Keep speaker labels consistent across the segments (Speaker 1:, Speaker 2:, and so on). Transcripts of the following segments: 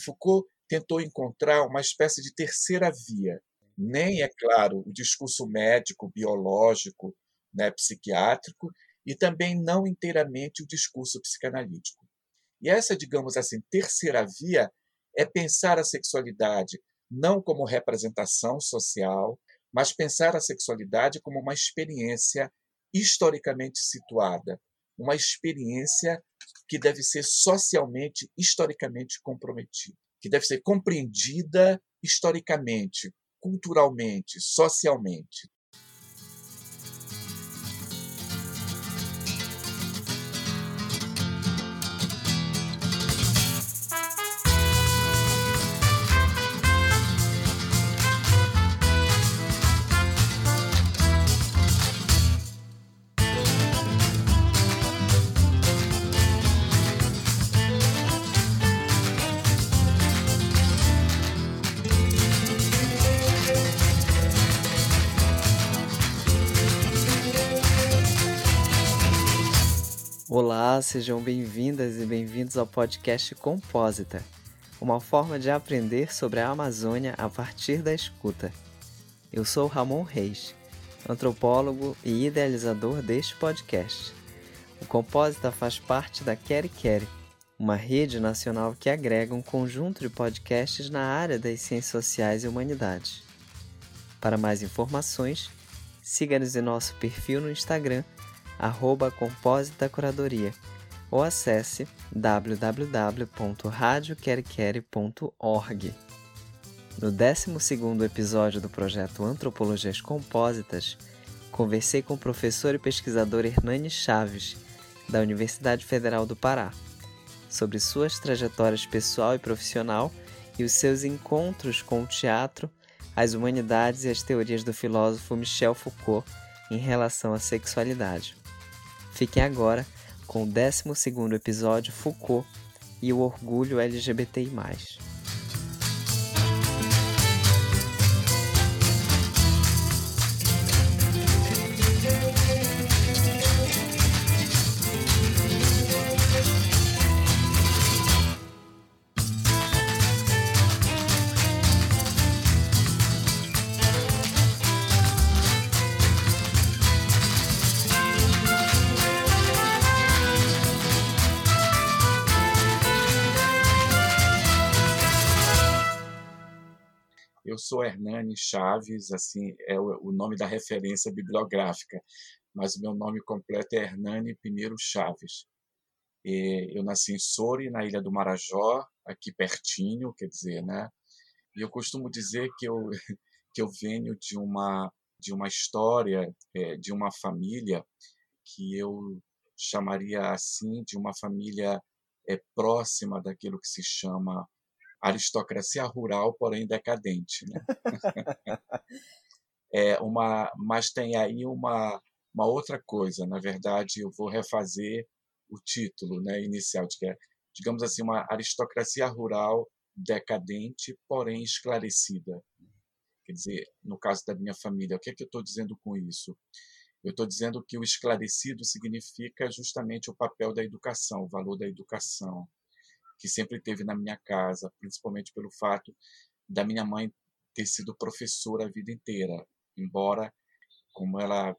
Speaker 1: Foucault tentou encontrar uma espécie de terceira via. Nem, é claro, o discurso médico, biológico, né, psiquiátrico, e também não inteiramente o discurso psicanalítico. E essa, digamos assim, terceira via é pensar a sexualidade não como representação social, mas pensar a sexualidade como uma experiência historicamente situada, uma experiência que deve ser socialmente, historicamente comprometida, que deve ser compreendida historicamente, culturalmente, socialmente.
Speaker 2: Olá, sejam bem-vindas e bem-vindos ao podcast Compósita, uma forma de aprender sobre a Amazônia a partir da escuta. Eu sou Ramon Reis, antropólogo e idealizador deste podcast. O Compósita faz parte da Quere Quere, uma rede nacional que agrega um conjunto de podcasts na área das ciências sociais e humanidades. Para mais informações, siga-nos em nosso perfil no Instagram arroba Compósita Curadoria ou acesse www.radioquerequere.org. No 12 episódio do projeto Antropologias Compósitas, conversei com o professor e pesquisador Hernani Chaves, da Universidade Federal do Pará, sobre suas trajetórias pessoal e profissional e os seus encontros com o teatro, as humanidades e as teorias do filósofo Michel Foucault em relação à sexualidade. Fiquem agora com o 12 episódio Foucault e o orgulho LGBTI+.
Speaker 1: Chaves, assim é o nome da referência bibliográfica, mas o meu nome completo é Hernani Pinheiro Chaves. eu nasci em Soure, na Ilha do Marajó, aqui pertinho, quer dizer, né? E eu costumo dizer que eu que eu venho de uma de uma história, é, de uma família que eu chamaria assim de uma família é, próxima daquilo que se chama aristocracia rural, porém decadente. Né? é uma, mas tem aí uma, uma outra coisa. Na verdade, eu vou refazer o título né, inicial, de que é, digamos assim, uma aristocracia rural decadente, porém esclarecida. Quer dizer, no caso da minha família, o que é que eu estou dizendo com isso? Eu estou dizendo que o esclarecido significa justamente o papel da educação, o valor da educação, que sempre teve na minha casa, principalmente pelo fato da minha mãe ter sido professora a vida inteira, embora como ela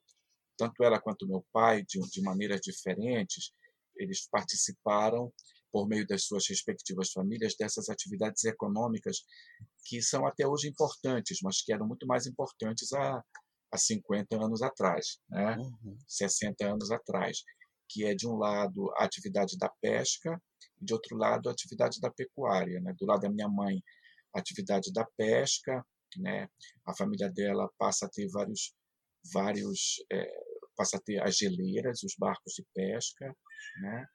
Speaker 1: tanto ela quanto meu pai de, de maneiras diferentes, eles participaram por meio das suas respectivas famílias dessas atividades econômicas que são até hoje importantes, mas que eram muito mais importantes há, há 50 anos atrás, né? Uhum. 60 anos atrás, que é de um lado a atividade da pesca de outro lado, a atividade da pecuária. Né? Do lado da minha mãe, a atividade da pesca, né? a família dela passa a ter vários, vários é, passa a ter as geleiras, os barcos de pesca, né?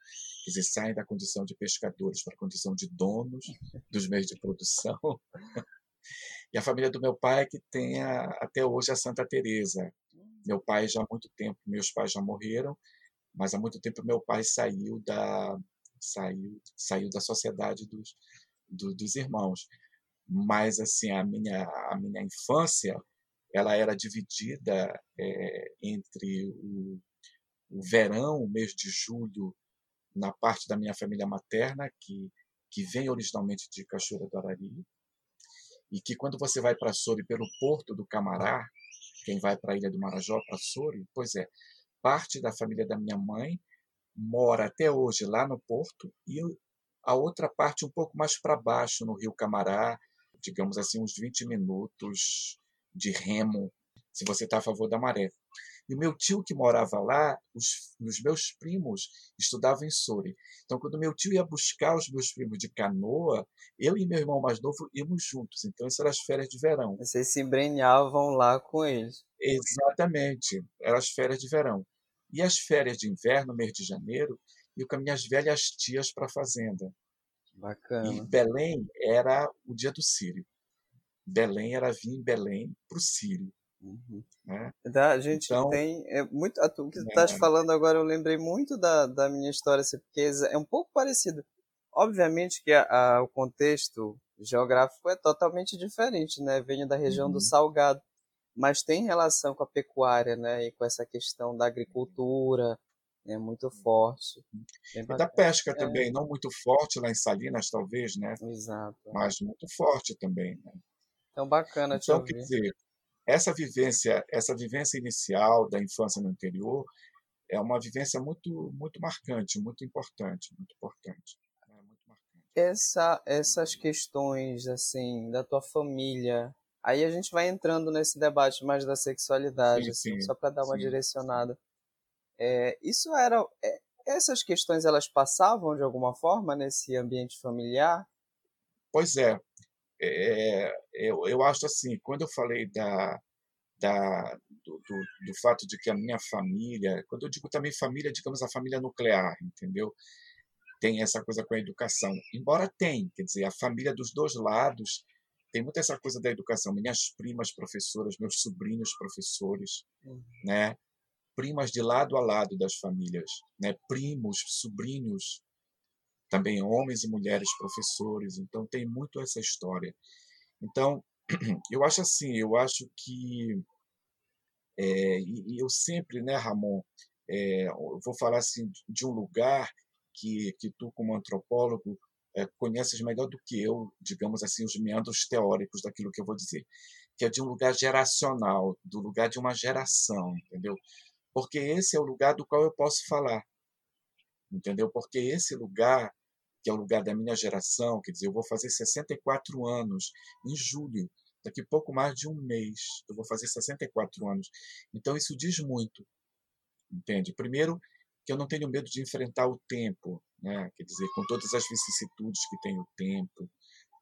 Speaker 1: quer dizer, saem da condição de pescadores para a condição de donos dos meios de produção. E a família do meu pai que tem a, até hoje a Santa Teresa. Meu pai já há muito tempo, meus pais já morreram, mas há muito tempo meu pai saiu da saiu saiu da sociedade dos, do, dos irmãos. Mas assim a minha a minha infância ela era dividida é, entre o, o verão o mês de julho na parte da minha família materna que que vem originalmente de Cachoeira do Arari, e que quando você vai para Sori pelo porto do Camará, quem vai para a Ilha do Marajó, para Sori, pois é, parte da família da minha mãe mora até hoje lá no porto e a outra parte um pouco mais para baixo, no Rio Camará, digamos assim, uns 20 minutos de remo, se você está a favor da maré. E o meu tio que morava lá, os, os meus primos estudavam em Sori. Então, quando meu tio ia buscar os meus primos de canoa, eu e meu irmão mais novo íamos juntos. Então, isso eram as férias de verão.
Speaker 2: Vocês se embrenhavam lá com eles.
Speaker 1: Exatamente. Eram as férias de verão. E as férias de inverno, mês de janeiro, eu com as minhas velhas tias para a fazenda.
Speaker 2: Bacana.
Speaker 1: E Belém era o dia do Sírio. Belém era vir em Belém para o Sírio. Uhum. Né?
Speaker 2: Da, a gente então, tem. É muito, o que tu estás é, falando agora, eu lembrei muito da, da minha história, assim, porque é um pouco parecido. Obviamente que a, a, o contexto geográfico é totalmente diferente, né? Venho da região uhum. do Salgado, mas tem relação com a pecuária, né? E com essa questão da agricultura, é muito forte.
Speaker 1: E da pesca é. também, não muito forte lá em Salinas, talvez, né?
Speaker 2: Exato.
Speaker 1: Mas muito forte também, né?
Speaker 2: Então, bacana
Speaker 1: então, quer dizer, essa vivência, essa vivência inicial da infância no interior é uma vivência muito, muito marcante, muito importante, muito importante. Né? Muito marcante.
Speaker 2: Essa, essas questões assim da tua família, aí a gente vai entrando nesse debate mais da sexualidade, sim, assim, sim, só para dar uma sim, direcionada. É, isso era, é, essas questões elas passavam de alguma forma nesse ambiente familiar?
Speaker 1: Pois é, é, eu, eu acho assim, quando eu falei da, da, do, do, do, fato de que a minha família, quando eu digo também família, digamos a família nuclear, entendeu? Tem essa coisa com a educação. Embora tem, quer dizer, a família dos dois lados tem muita essa coisa da educação. Minhas primas professoras, meus sobrinhos professores, uhum. né? Primas de lado a lado das famílias, né? Primos, sobrinhos também homens e mulheres professores, então tem muito essa história. Então, eu acho assim, eu acho que é, e, eu sempre, né, Ramon, é, eu vou falar assim de um lugar que, que tu como antropólogo é, conheces melhor do que eu, digamos assim, os meandros teóricos daquilo que eu vou dizer, que é de um lugar geracional, do lugar de uma geração, entendeu? Porque esse é o lugar do qual eu posso falar, entendeu? Porque esse lugar que é o lugar da minha geração, quer dizer, eu vou fazer 64 anos em julho, daqui pouco mais de um mês, eu vou fazer 64 anos. Então isso diz muito, entende? Primeiro, que eu não tenho medo de enfrentar o tempo, né? quer dizer, com todas as vicissitudes que tem o tempo,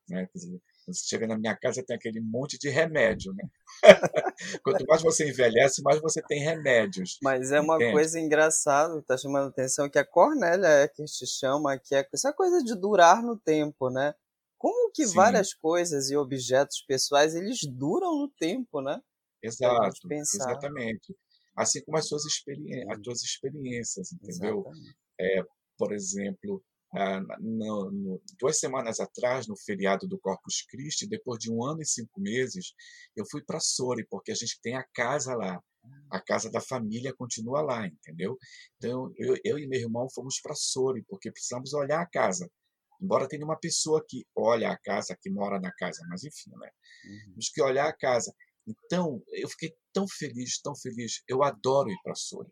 Speaker 1: né? quer dizer, você chega na minha casa, tem aquele monte de remédio, né? Quanto mais você envelhece, mais você tem remédios.
Speaker 2: Mas é uma entende? coisa engraçada que está chamando a atenção, que a Cornélia é que te chama, que é essa coisa de durar no tempo, né? Como que Sim. várias coisas e objetos pessoais, eles duram no tempo, né?
Speaker 1: Exato, exatamente. Assim como as suas, experi as suas experiências, entendeu? É, por exemplo, ah, no, no, duas semanas atrás, no feriado do Corpus Christi, depois de um ano e cinco meses, eu fui para Sori, porque a gente tem a casa lá. A casa da família continua lá, entendeu? Então, eu, eu e meu irmão fomos para Sori, porque precisamos olhar a casa. Embora tenha uma pessoa que olha a casa, que mora na casa, mas enfim, né? Uhum. Temos que olhar a casa. Então, eu fiquei tão feliz, tão feliz. Eu adoro ir para Sori,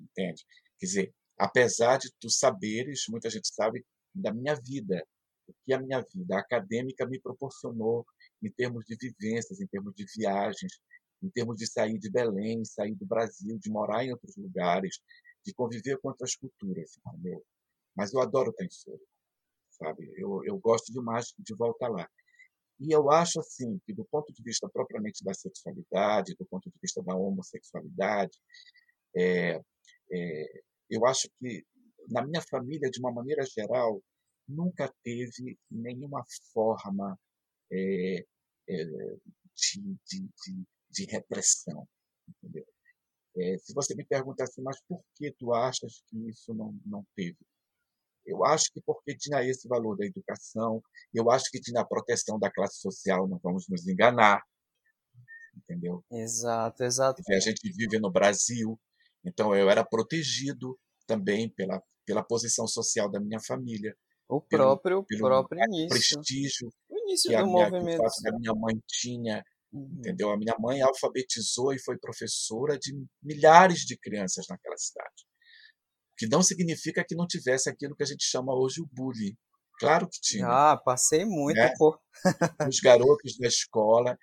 Speaker 1: entende? Quer dizer, apesar de tu saberes, muita gente sabe, da minha vida, o que a minha vida acadêmica me proporcionou em termos de vivências, em termos de viagens, em termos de sair de Belém, sair do Brasil, de morar em outros lugares, de conviver com outras culturas, entendeu? Mas eu adoro o Tensor, sabe? Eu, eu gosto demais de voltar lá. E eu acho assim que do ponto de vista propriamente da sexualidade, do ponto de vista da homossexualidade, é, é, eu acho que na minha família, de uma maneira geral, nunca teve nenhuma forma é, é, de, de, de, de, repressão, entendeu? É, se você me perguntar assim, mas por que tu achas que isso não, não teve? Eu acho que porque tinha esse valor da educação, eu acho que tinha a proteção da classe social, não vamos nos enganar, entendeu?
Speaker 2: Exato, exato.
Speaker 1: A gente vive no Brasil, então eu era protegido também pela, pela posição social da minha família.
Speaker 2: O próprio, pelo, próprio início.
Speaker 1: prestígio
Speaker 2: o início
Speaker 1: que,
Speaker 2: do
Speaker 1: a minha,
Speaker 2: movimento.
Speaker 1: que fato da minha mãe tinha, uhum. entendeu? A minha mãe alfabetizou e foi professora de milhares de crianças naquela cidade. O que não significa que não tivesse aquilo que a gente chama hoje o bullying. Claro que tinha.
Speaker 2: Ah, passei muito, né? pô.
Speaker 1: Os garotos da escola,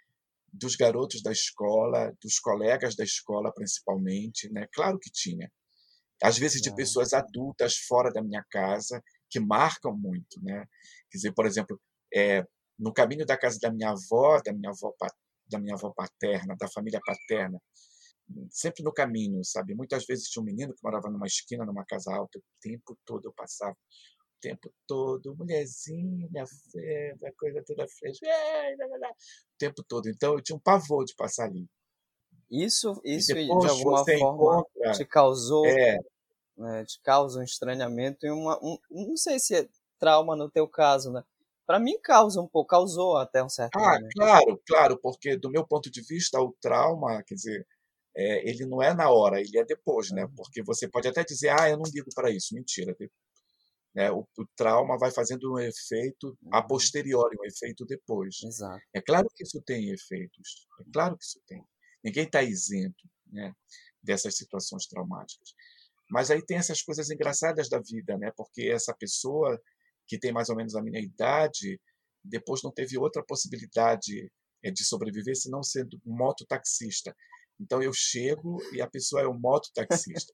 Speaker 1: dos garotos da escola, dos colegas da escola principalmente, né? Claro que tinha. Às vezes de pessoas adultas fora da minha casa que marcam muito, né? Quer dizer, por exemplo, é, no caminho da casa da minha avó, da minha avó da minha avó paterna, da família paterna, sempre no caminho, sabe? Muitas vezes tinha um menino que morava numa esquina, numa casa alta, o tempo todo eu passava, tempo todo, mulherzinha, feda, coisa toda fresca, o tempo todo. Então eu tinha um pavor de passar ali.
Speaker 2: Isso, isso de alguma forma encontra, te causou, é, né, te causa um estranhamento e uma, um, não sei se é trauma no teu caso, né? Para mim causa um pouco, causou até um certo
Speaker 1: Ah, momento. claro, claro, porque do meu ponto de vista o trauma, quer dizer, é, ele não é na hora, ele é depois, né? Uhum. Porque você pode até dizer, ah, eu não ligo para isso, mentira. Né? O, o, trauma vai fazendo um efeito a uhum. posteriori, um efeito depois.
Speaker 2: Exato.
Speaker 1: É claro que isso tem efeitos, é claro que isso tem. Ninguém está isento né, dessas situações traumáticas. Mas aí tem essas coisas engraçadas da vida, né? Porque essa pessoa que tem mais ou menos a minha idade, depois não teve outra possibilidade eh, de sobreviver senão sendo um mototaxista. Então eu chego e a pessoa é o mototaxista.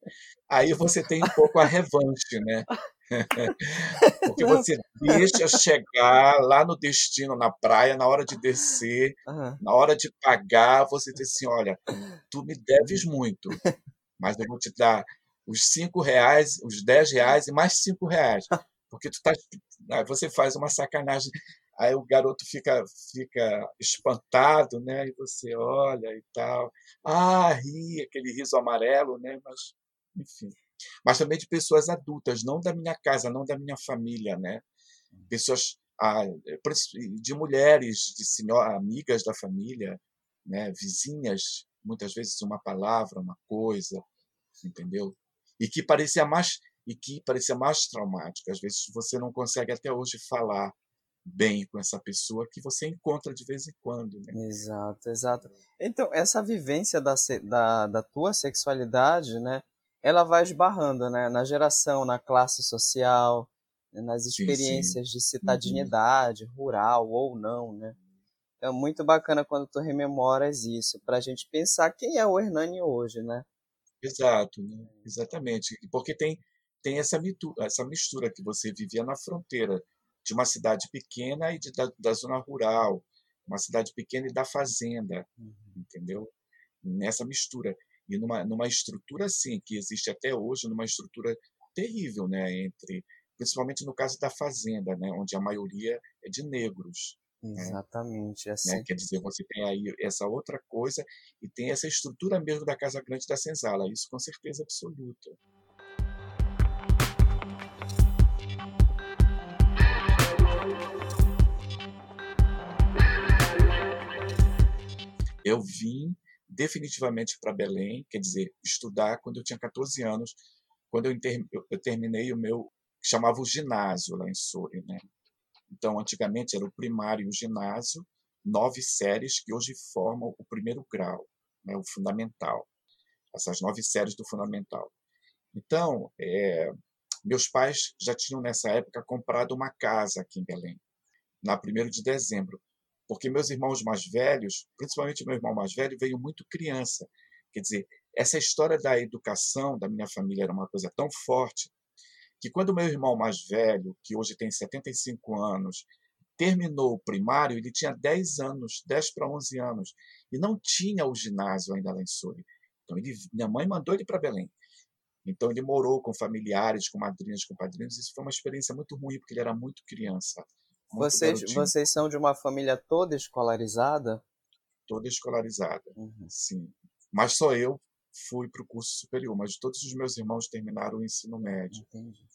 Speaker 1: Aí você tem um pouco a revanche, né? Porque você deixa chegar lá no destino, na praia, na hora de descer, uhum. na hora de pagar, você diz assim: olha, tu me deves muito, mas eu vou te dar os cinco reais, os dez reais e mais cinco reais. Porque tu tá, você faz uma sacanagem aí o garoto fica fica espantado, né? E você olha e tal, ah, ri, aquele riso amarelo, né? Mas enfim, mas também de pessoas adultas, não da minha casa, não da minha família, né? Pessoas ah, de mulheres, de senhora, amigas da família, né? Vizinhas, muitas vezes uma palavra, uma coisa, entendeu? E que parecia mais e que parecia mais traumático. Às vezes você não consegue até hoje falar bem com essa pessoa que você encontra de vez em quando. Né?
Speaker 2: Exato, exato. Então, essa vivência da, da, da tua sexualidade, né, ela vai esbarrando né, na geração, na classe social, nas experiências sim, sim. de citadinidade, uhum. rural ou não, né? É muito bacana quando tu rememoras isso, para a gente pensar quem é o Hernani hoje, né?
Speaker 1: Exato, né? exatamente. Porque tem, tem essa, mistura, essa mistura que você vivia na fronteira de uma cidade pequena e de, da, da zona rural, uma cidade pequena e da fazenda, uhum. entendeu? Nessa mistura. E numa, numa estrutura, assim, que existe até hoje, numa estrutura terrível, né? Entre, principalmente no caso da fazenda, né? Onde a maioria é de negros.
Speaker 2: Né? Exatamente,
Speaker 1: né?
Speaker 2: assim.
Speaker 1: Né? Quer dizer, você tem aí essa outra coisa e tem essa estrutura mesmo da Casa Grande da Senzala, isso com certeza absoluta. Eu vim definitivamente para Belém, quer dizer, estudar quando eu tinha 14 anos, quando eu, eu terminei o meu, chamava o ginásio lá em Soure, né? Então, antigamente era o primário e o ginásio, nove séries que hoje formam o primeiro grau, né, o fundamental. Essas nove séries do fundamental. Então, é, meus pais já tinham nessa época comprado uma casa aqui em Belém, na 1 de dezembro porque meus irmãos mais velhos, principalmente meu irmão mais velho, veio muito criança. Quer dizer, essa história da educação da minha família era uma coisa tão forte que quando meu irmão mais velho, que hoje tem 75 anos, terminou o primário, ele tinha 10 anos, 10 para 11 anos, e não tinha o ginásio ainda lá em Souri. Então ele, minha mãe mandou ele para Belém. Então ele morou com familiares, com madrinhas, com padrinhos. Isso foi uma experiência muito ruim porque ele era muito criança.
Speaker 2: Vocês, vocês são de uma família toda escolarizada?
Speaker 1: Toda escolarizada, uhum. sim. Mas só eu fui para o curso superior, mas todos os meus irmãos terminaram o ensino médio. Entendi.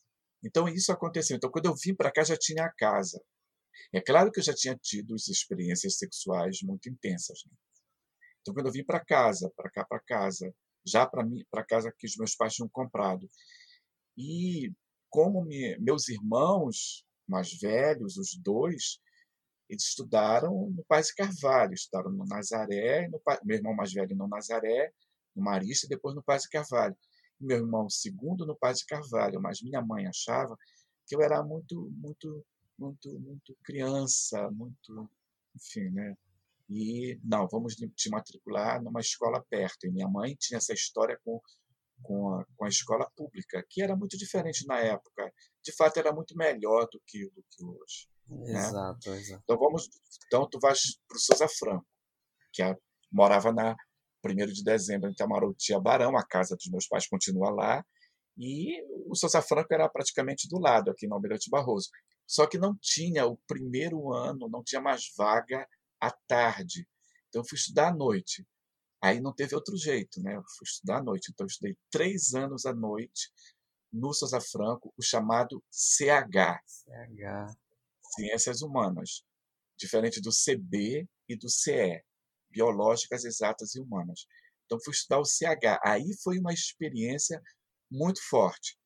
Speaker 1: Então isso aconteceu. Então quando eu vim para cá já tinha a casa. É claro que eu já tinha tido experiências sexuais muito intensas. Né? Então quando eu vim para casa, para cá para casa, já para mim, para casa que os meus pais tinham comprado. E como me, meus irmãos mais velhos, os dois, eles estudaram no Paz Carvalho, estudaram no Nazaré, no, meu irmão mais velho no Nazaré, no Marista, e depois no Paz Carvalho. Meu irmão segundo no Paz Carvalho, mas minha mãe achava que eu era muito, muito, muito, muito criança, muito, enfim, né? E não, vamos te matricular numa escola perto. E minha mãe tinha essa história com com a, com a escola pública, que era muito diferente na época. De fato, era muito melhor do que, do que hoje.
Speaker 2: Exato,
Speaker 1: né?
Speaker 2: exato.
Speaker 1: Então, vamos, então tu vais para o Souza Franco, que a, morava na 1 de dezembro em Tamaruti, Barão, a casa dos meus pais continua lá, e o Souza Franco era praticamente do lado, aqui no Almirante Barroso. Só que não tinha, o primeiro ano, não tinha mais vaga à tarde. Então, eu fui estudar à noite. Aí não teve outro jeito, né? Eu fui estudar à noite. Então, eu estudei três anos à noite no Souza Franco, o chamado CH.
Speaker 2: CH.
Speaker 1: Ciências Humanas. Diferente do CB e do CE. Biológicas, Exatas e Humanas. Então, fui estudar o CH. Aí foi uma experiência muito forte.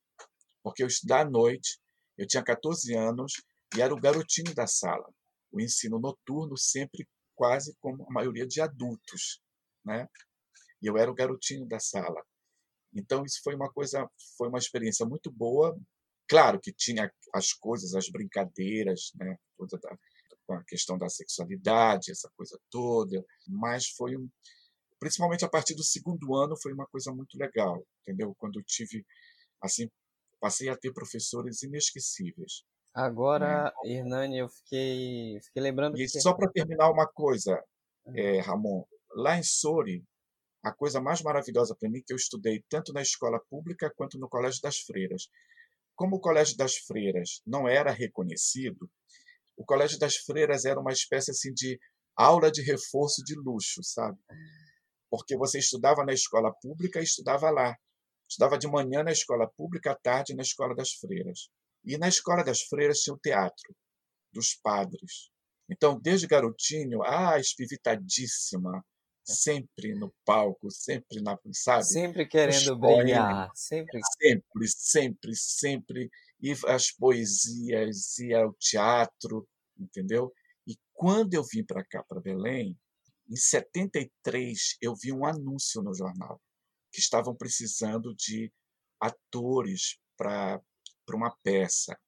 Speaker 1: Porque eu estudar à noite, eu tinha 14 anos e era o garotinho da sala. O ensino noturno sempre quase como a maioria de adultos né? E eu era o garotinho da sala. Então isso foi uma coisa, foi uma experiência muito boa. Claro que tinha as coisas, as brincadeiras, né? Toda da, com a questão da sexualidade, essa coisa toda, mas foi um, principalmente a partir do segundo ano foi uma coisa muito legal, entendeu? Quando eu tive assim, passei a ter professores inesquecíveis.
Speaker 2: Agora, né? Hernani, eu fiquei, fiquei lembrando
Speaker 1: e
Speaker 2: que...
Speaker 1: só para terminar uma coisa, é, Ramon, Lá em Sori, a coisa mais maravilhosa para mim que eu estudei tanto na escola pública quanto no Colégio das Freiras. Como o Colégio das Freiras não era reconhecido, o Colégio das Freiras era uma espécie assim de aula de reforço de luxo, sabe? Porque você estudava na escola pública e estudava lá. Estudava de manhã na escola pública, à tarde na escola das freiras. E na escola das freiras tinha o teatro dos padres. Então, desde garotinho, ah, espivitadíssima, sempre no palco, sempre na, sabe?
Speaker 2: Sempre querendo brilhar, sempre.
Speaker 1: Sempre, sempre, sempre. E as poesias, e ao teatro, entendeu? E quando eu vim para cá, para Belém, em 73, eu vi um anúncio no jornal que estavam precisando de atores para uma peça.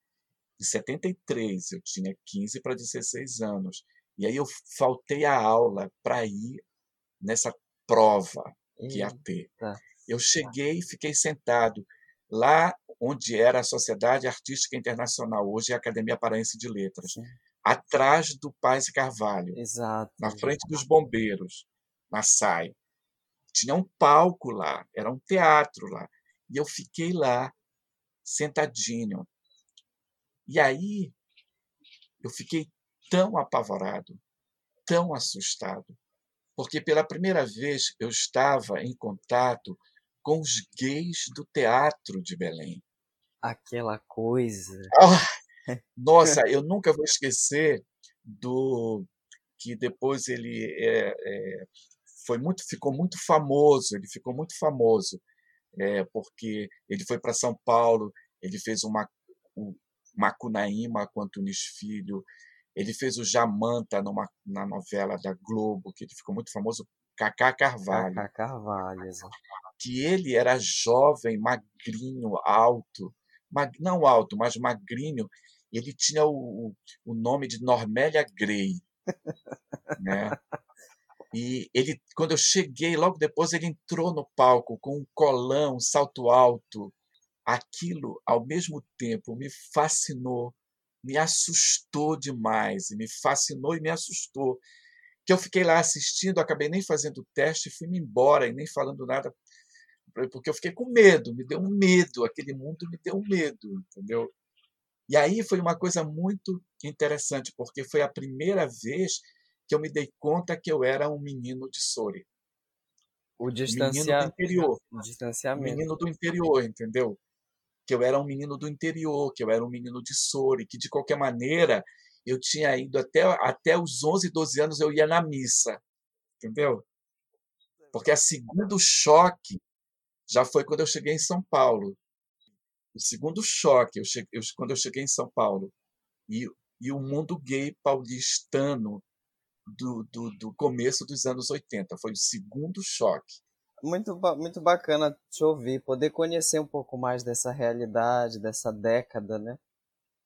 Speaker 1: Em 73, eu tinha 15 para 16 anos. E aí eu faltei a aula para ir nessa prova que ia ter. Eu cheguei e fiquei sentado lá onde era a Sociedade Artística Internacional, hoje é a Academia Paraense de Letras, Sim. atrás do Paz e Carvalho,
Speaker 2: Exato.
Speaker 1: na frente dos bombeiros, na SAI. Tinha um palco lá, era um teatro lá. E eu fiquei lá, sentadinho. E aí eu fiquei tão apavorado, tão assustado, porque pela primeira vez eu estava em contato com os gays do teatro de Belém.
Speaker 2: Aquela coisa.
Speaker 1: Oh, nossa, eu nunca vou esquecer do que depois ele é, é, foi muito, ficou muito famoso. Ele ficou muito famoso é, porque ele foi para São Paulo, ele fez uma um, Macunaíma com Antunes Filho, ele fez o Jamanta numa, na novela da Globo, que ele ficou muito famoso, Cacá Carvalho.
Speaker 2: Cacá Carvalho,
Speaker 1: Que ele era jovem, magrinho, alto. Mag, não alto, mas magrinho. Ele tinha o, o nome de Normélia Grey. né? E ele, quando eu cheguei, logo depois ele entrou no palco com um colão, um salto alto. Aquilo, ao mesmo tempo, me fascinou me assustou demais, me fascinou e me assustou. Que eu fiquei lá assistindo, acabei nem fazendo o teste, fui-me embora e nem falando nada, porque eu fiquei com medo, me deu um medo, aquele mundo me deu um medo, entendeu? E aí foi uma coisa muito interessante, porque foi a primeira vez que eu me dei conta que eu era um menino de Sori.
Speaker 2: O distancia...
Speaker 1: menino do interior.
Speaker 2: O distanciamento.
Speaker 1: Menino do interior, entendeu? Que eu era um menino do interior, que eu era um menino de Sori, que de qualquer maneira eu tinha ido até, até os 11, 12 anos eu ia na missa, entendeu? Porque a segundo choque já foi quando eu cheguei em São Paulo. O segundo choque, eu cheguei, eu, quando eu cheguei em São Paulo, e, e o mundo gay paulistano do, do, do começo dos anos 80. Foi o segundo choque.
Speaker 2: Muito, muito bacana te ouvir, poder conhecer um pouco mais dessa realidade, dessa década, né?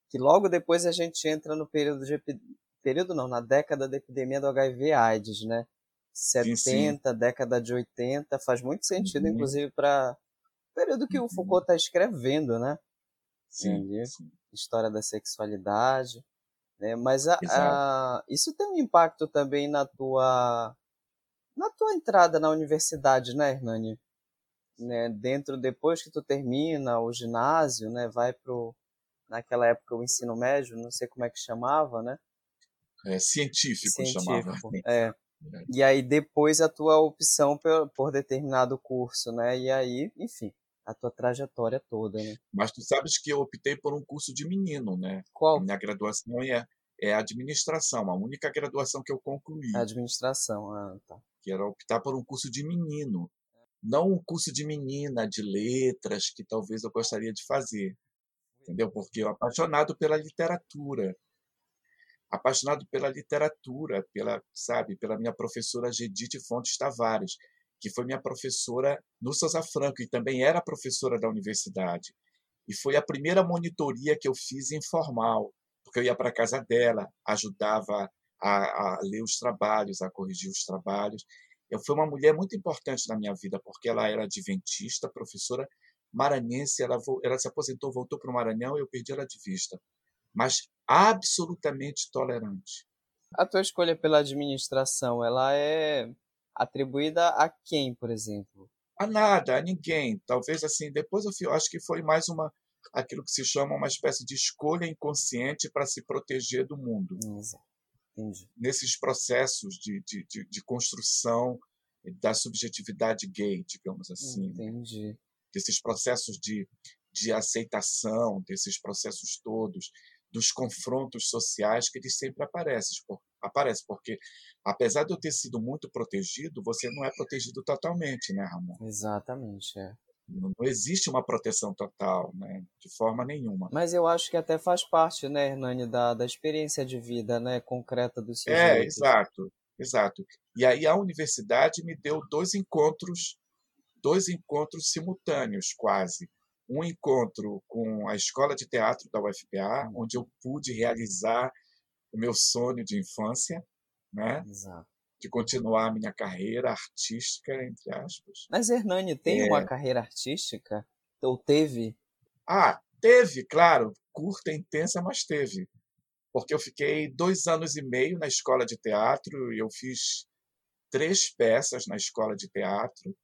Speaker 2: Que logo depois a gente entra no período de período não, na década da epidemia do HIV AIDS, né? 70, sim, sim. década de 80, faz muito sentido, uhum. inclusive, para o período que uhum. o Foucault está escrevendo, né?
Speaker 1: Sim, sim,
Speaker 2: História da sexualidade. Né? Mas a, a, isso tem um impacto também na tua na tua entrada na universidade, né, Hernani? Né, dentro depois que tu termina o ginásio, né, vai pro naquela época o ensino médio, não sei como é que chamava, né?
Speaker 1: É, científico, científico chamava.
Speaker 2: É. E aí depois a tua opção por, por determinado curso, né? E aí, enfim, a tua trajetória toda, né?
Speaker 1: Mas tu sabes que eu optei por um curso de menino, né?
Speaker 2: Qual?
Speaker 1: A minha graduação é, é administração, a única graduação que eu concluí.
Speaker 2: Administração, ah, tá.
Speaker 1: Que era optar por um curso de menino. Não um curso de menina, de letras, que talvez eu gostaria de fazer. Entendeu? Porque eu apaixonado pela literatura apaixonado pela literatura, pela, sabe, pela minha professora Gedite Fontes Tavares, que foi minha professora no Sousa Franco e também era professora da universidade. E foi a primeira monitoria que eu fiz informal, porque eu ia para a casa dela, ajudava a, a, ler os trabalhos, a corrigir os trabalhos. Eu fui uma mulher muito importante na minha vida, porque ela era adventista, professora maranhense, ela, ela se aposentou, voltou para o Maranhão e eu perdi ela de vista. Mas absolutamente tolerante.
Speaker 2: A tua escolha pela administração, ela é atribuída a quem, por exemplo?
Speaker 1: A nada, a ninguém. Talvez assim, depois eu acho que foi mais uma aquilo que se chama uma espécie de escolha inconsciente para se proteger do mundo.
Speaker 2: Entendi.
Speaker 1: Nesses processos de, de, de, de, construção da subjetividade gay, digamos assim.
Speaker 2: Entendi.
Speaker 1: Desses processos de, de aceitação, desses processos todos dos confrontos sociais que eles sempre aparecem, aparecem, porque apesar de eu ter sido muito protegido, você não é protegido totalmente, né, Ramon?
Speaker 2: Exatamente, é.
Speaker 1: Não, existe uma proteção total, né, de forma nenhuma.
Speaker 2: Mas eu acho que até faz parte, né, Hernani, da, da experiência de vida, né, concreta do seu
Speaker 1: É, exato, exato. E aí a universidade me deu dois encontros, dois encontros simultâneos, quase um encontro com a Escola de Teatro da UFPA, hum. onde eu pude realizar o meu sonho de infância, né?
Speaker 2: Exato.
Speaker 1: De continuar a minha carreira artística, entre aspas.
Speaker 2: Mas Hernani tem é... uma carreira artística? Ou teve?
Speaker 1: Ah, teve, claro. Curta, intensa, mas teve. Porque eu fiquei dois anos e meio na escola de teatro e eu fiz três peças na escola de teatro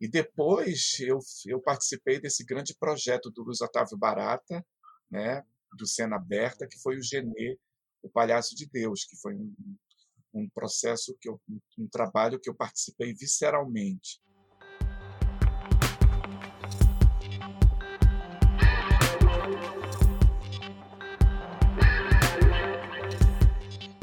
Speaker 1: e depois eu, eu participei desse grande projeto do Luiz Otávio Barata, né, do Cena Aberta, que foi o Genê, o Palhaço de Deus, que foi um, um processo, que eu, um trabalho que eu participei visceralmente.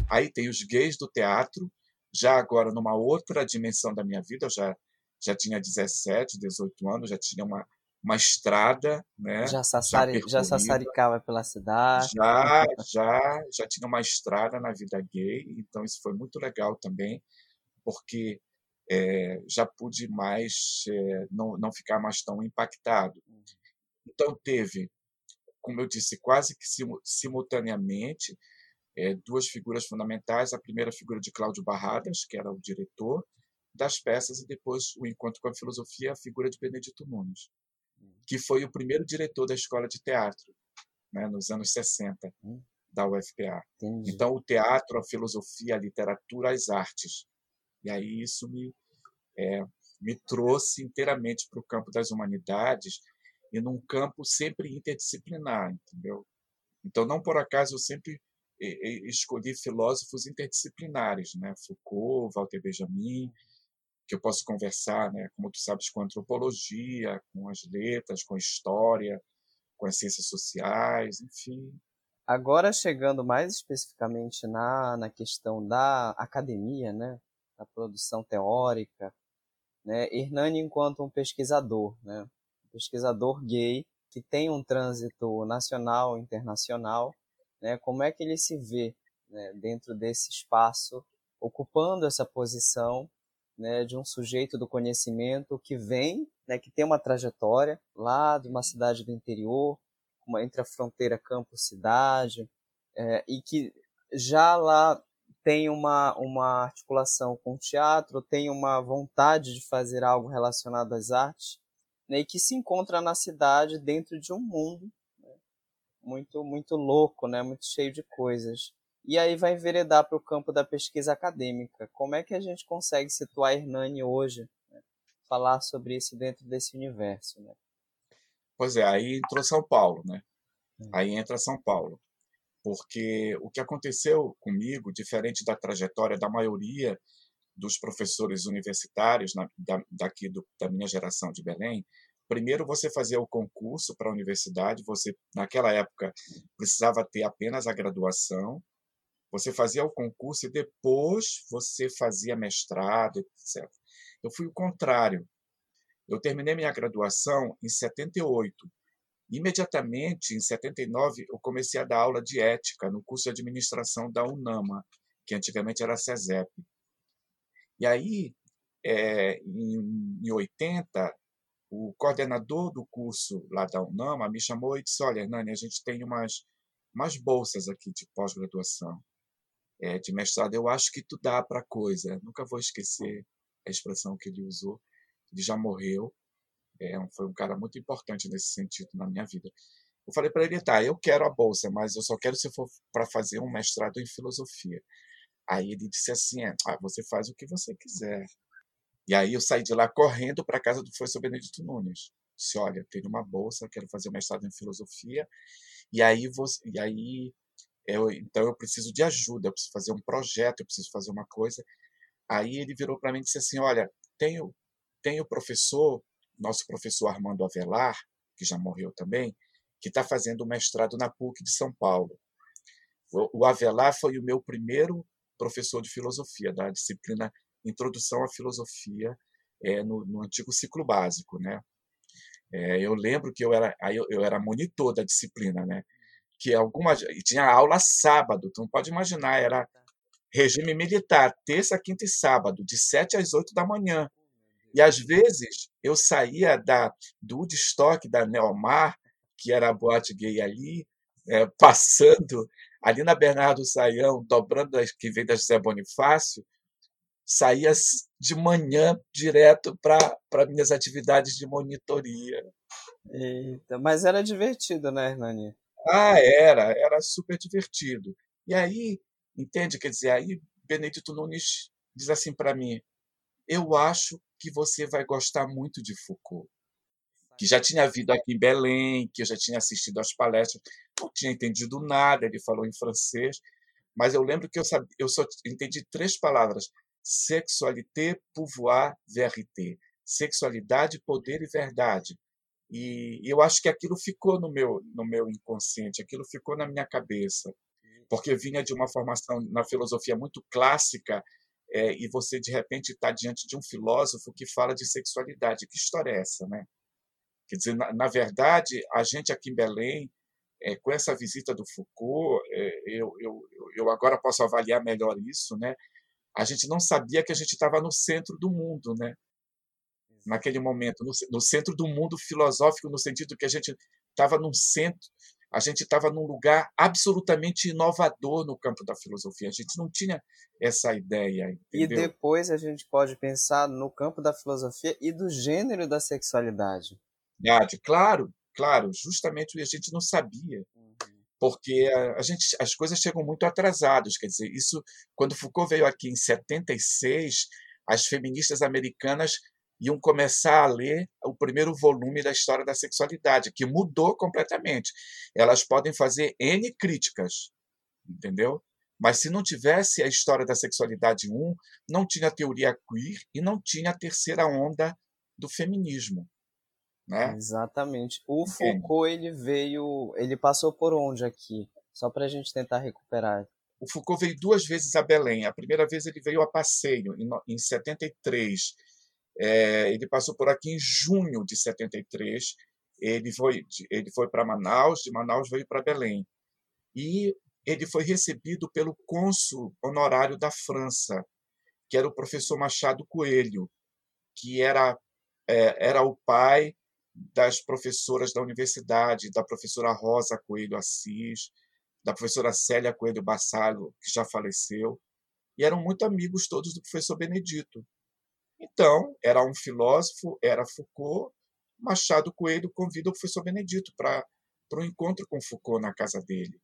Speaker 1: Aí tem os gays do teatro, já agora numa outra dimensão da minha vida, eu já já tinha 17, 18 anos, já tinha uma, uma estrada, né?
Speaker 2: Já, sassari, já, já sassaricava pela cidade.
Speaker 1: Já, já, já tinha uma estrada na vida gay, então isso foi muito legal também, porque é, já pude mais é, não, não ficar mais tão impactado. Então teve, como eu disse, quase que simultaneamente é, duas figuras fundamentais. A primeira figura de Cláudio Barradas, que era o diretor, das peças e depois o encontro com a filosofia, a figura de Benedito Nunes. Que foi o primeiro diretor da escola de teatro, né, nos anos 60, hum. da UFPA.
Speaker 2: Entendi.
Speaker 1: Então, o teatro, a filosofia, a literatura, as artes. E aí isso me, é, me trouxe inteiramente para o campo das humanidades e num campo sempre interdisciplinar, entendeu? Então, não por acaso eu sempre escolhi filósofos interdisciplinares, né? Foucault, Walter Benjamin, que eu posso conversar, né, como tu sabes, com antropologia, com as letras, com história, com as ciências sociais, enfim.
Speaker 2: Agora chegando mais especificamente na, na questão da academia, né, da produção teórica, né, Hernani enquanto um pesquisador, né, um pesquisador gay que tem um trânsito nacional, internacional, né? Como é que ele se vê né, dentro desse espaço, ocupando essa posição né, de um sujeito do conhecimento que vem, né, que tem uma trajetória lá de uma cidade do interior, uma, entre a fronteira campo-cidade, é, e que já lá tem uma, uma articulação com o teatro, tem uma vontade de fazer algo relacionado às artes, né, e que se encontra na cidade dentro de um mundo né, muito muito louco, né, muito cheio de coisas. E aí vai enveredar para o campo da pesquisa acadêmica. Como é que a gente consegue situar Hernani hoje, né, falar sobre isso dentro desse universo? Né?
Speaker 1: Pois é, aí entrou São Paulo, né? Hum. Aí entra São Paulo porque o que aconteceu comigo, diferente da trajetória da maioria dos professores universitários na, da, daqui do, da minha geração de Belém, primeiro você fazia o concurso para a universidade, você naquela época precisava ter apenas a graduação, você fazia o concurso e depois você fazia mestrado, etc. Eu fui o contrário. Eu terminei minha graduação em 78 Imediatamente, em 79, eu comecei a dar aula de ética no curso de administração da UNAMA, que antigamente era a CESEP. E aí, é, em, em 80, o coordenador do curso lá da UNAMA me chamou e disse: Olha, Hernani, a gente tem umas, umas bolsas aqui de pós-graduação, é, de mestrado. Eu acho que tu dá para coisa. Nunca vou esquecer a expressão que ele usou. Ele já morreu, é, foi um cara muito importante nesse sentido na minha vida. Eu falei para ele, tá, eu quero a bolsa, mas eu só quero se for para fazer um mestrado em filosofia. Aí ele disse assim, é, ah, você faz o que você quiser. E aí eu saí de lá correndo para a casa do professor Benedito Nunes. Disse, olha, tenho uma bolsa, quero fazer um mestrado em filosofia. E aí você, e aí eu, então eu preciso de ajuda, eu preciso fazer um projeto, eu preciso fazer uma coisa. Aí ele virou para mim e disse assim, olha, tenho tenho professor nosso professor Armando Avelar, que já morreu também, que está fazendo o mestrado na PUC de São Paulo. O Avelar foi o meu primeiro professor de filosofia, da disciplina Introdução à Filosofia, é, no, no, antigo ciclo básico. Né? É, eu lembro que eu era, eu, eu era monitor da disciplina, né? Que alguma, tinha aula sábado, tu não pode imaginar, era regime militar, terça, quinta e sábado, de 7 às 8 da manhã. E às vezes eu saía da, do Woodstock, da Neomar, que era a boate gay ali, é, passando ali na Bernardo Saião, dobrando as que vem da José Bonifácio, saía de manhã direto para minhas atividades de monitoria.
Speaker 2: Eita, mas era divertido, né, Hernani?
Speaker 1: Ah, era, era super divertido. E aí, entende? Quer dizer, aí Benedito Nunes diz assim para mim: eu acho que você vai gostar muito de Foucault. Que já tinha vindo aqui em Belém, que eu já tinha assistido às palestras, não tinha entendido nada, ele falou em francês, mas eu lembro que eu, sabia, eu só entendi três palavras: sexualité, pouvoir, vérité. Sexualidade, poder e verdade. E eu acho que aquilo ficou no meu, no meu inconsciente, aquilo ficou na minha cabeça, porque vinha de uma formação na filosofia muito clássica é, e você de repente está diante de um filósofo que fala de sexualidade. Que história é essa, né? Quer dizer, na, na verdade, a gente aqui em Belém, é, com essa visita do Foucault, é, eu, eu, eu agora posso avaliar melhor isso, né? A gente não sabia que a gente estava no centro do mundo, né? Naquele momento, no, no centro do mundo filosófico, no sentido que a gente estava num centro, a gente estava num lugar absolutamente inovador no campo da filosofia. A gente não tinha essa ideia. Entendeu?
Speaker 2: E depois a gente pode pensar no campo da filosofia e do gênero da sexualidade.
Speaker 1: Claro, claro, justamente a gente não sabia. Uhum. Porque a, gente, as coisas chegam muito atrasadas. Quer dizer, isso, quando Foucault veio aqui em 76, as feministas americanas iam começar a ler o primeiro volume da história da sexualidade, que mudou completamente. Elas podem fazer N críticas, entendeu? Mas se não tivesse a história da sexualidade 1, não tinha a teoria queer e não tinha a terceira onda do feminismo. Né?
Speaker 2: Exatamente. O Foucault ele veio, ele passou por onde aqui? Só para a gente tentar recuperar.
Speaker 1: O Foucault veio duas vezes a Belém. A primeira vez ele veio a passeio, em, em 73 é, ele passou por aqui em junho de 73. Ele foi, ele foi para Manaus, de Manaus veio para Belém. E ele foi recebido pelo cônsul honorário da França, que era o professor Machado Coelho, que era, é, era o pai das professoras da universidade, da professora Rosa Coelho Assis, da professora Célia Coelho Bassalo, que já faleceu, e eram muito amigos todos do professor Benedito. Então, era um filósofo, era Foucault, Machado Coelho convida o professor Benedito para um encontro com Foucault na casa dele.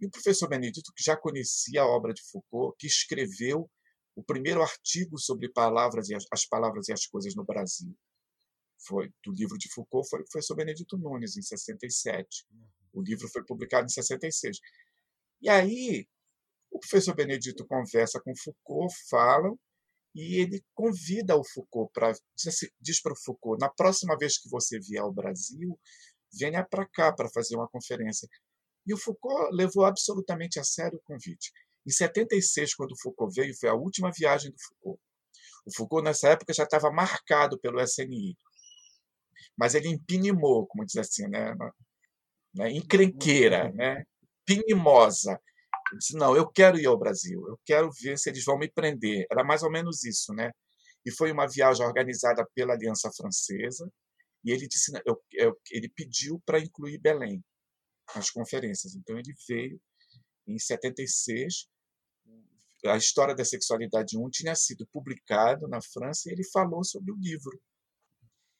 Speaker 1: E o professor Benedito, que já conhecia a obra de Foucault, que escreveu o primeiro artigo sobre palavras e as, as palavras e as coisas no Brasil, foi do livro de Foucault, foi o professor Benedito Nunes, em 67. O livro foi publicado em 66. E aí, o professor Benedito conversa com Foucault, falam, e ele convida o Foucault para. Diz, assim, para o Foucault: na próxima vez que você vier ao Brasil, venha para cá para fazer uma conferência. E o Foucault levou absolutamente a sério o convite. Em 76, quando o Foucault veio, foi a última viagem do Foucault. O Foucault, nessa época, já estava marcado pelo SNI. Mas ele empinimou, como diz assim, né? né? encrenqueira, né? pinimosa. Disse, não, eu quero ir ao Brasil, eu quero ver se eles vão me prender. Era mais ou menos isso, né? E foi uma viagem organizada pela Aliança Francesa, e ele disse, eu, eu, ele pediu para incluir Belém nas conferências. Então ele veio em 76. A história da sexualidade 1 tinha sido publicado na França e ele falou sobre o livro.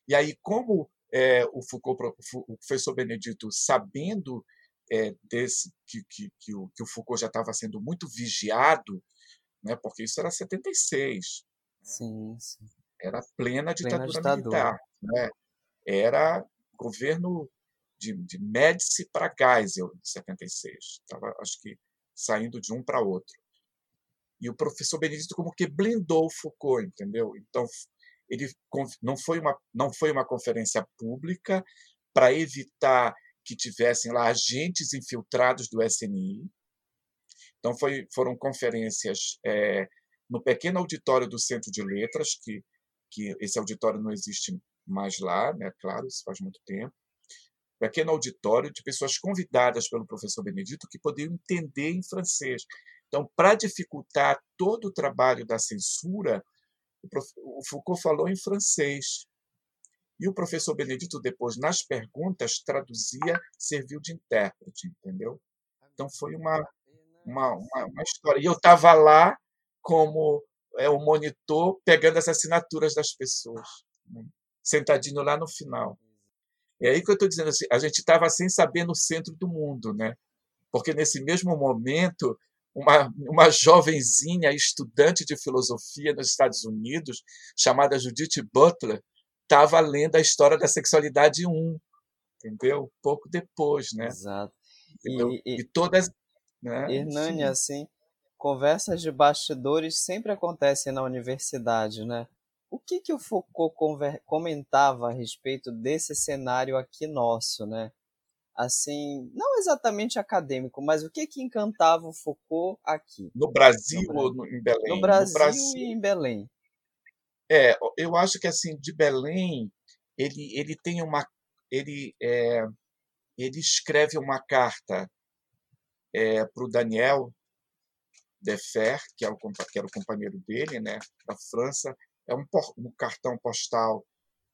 Speaker 1: E aí, como é, o Foucault, o professor Benedito, sabendo é, desse que, que, que, o, que o Foucault já estava sendo muito vigiado, né, porque isso era 76.
Speaker 2: Sim, sim.
Speaker 1: Era plena ditadura, plena ditadura. militar. Né? Era governo de, de Médici para Geisel, em 76. Estava, acho que, saindo de um para outro. E o professor Benedito como que blindou o Foucault, entendeu? Então, ele não foi uma, não foi uma conferência pública para evitar que tivessem lá agentes infiltrados do SNI. Então, foi, foram conferências é, no pequeno auditório do Centro de Letras, que, que esse auditório não existe mais lá, né? claro, isso faz muito tempo. Pequeno auditório de pessoas convidadas pelo professor Benedito que podiam entender em francês. Então, para dificultar todo o trabalho da censura, o Foucault falou em francês. E o professor Benedito, depois, nas perguntas, traduzia, serviu de intérprete, entendeu? Então foi uma, uma, uma, uma história. E eu estava lá como é, o monitor, pegando as assinaturas das pessoas, né? sentadinho lá no final. É aí que eu estou dizendo assim, a gente estava sem saber no centro do mundo, né? Porque nesse mesmo momento, uma, uma jovenzinha estudante de filosofia nos Estados Unidos, chamada Judith Butler, estava lendo a história da sexualidade 1, entendeu? Pouco depois, né?
Speaker 2: Exato.
Speaker 1: E, e, e todas. Né?
Speaker 2: Hernani, assim, conversas de bastidores sempre acontecem na universidade, né? O que, que o Foucault comentava a respeito desse cenário aqui nosso, né? Assim, não exatamente acadêmico, mas o que que encantava o Foucault aqui?
Speaker 1: No Brasil, no Brasil. ou no, em Belém?
Speaker 2: No Brasil, no Brasil e em Belém.
Speaker 1: É, eu acho que assim de Belém ele ele tem uma ele é, ele escreve uma carta é, para o Daniel Defer, que, é o, que era o companheiro dele, né, da França, é um, um cartão postal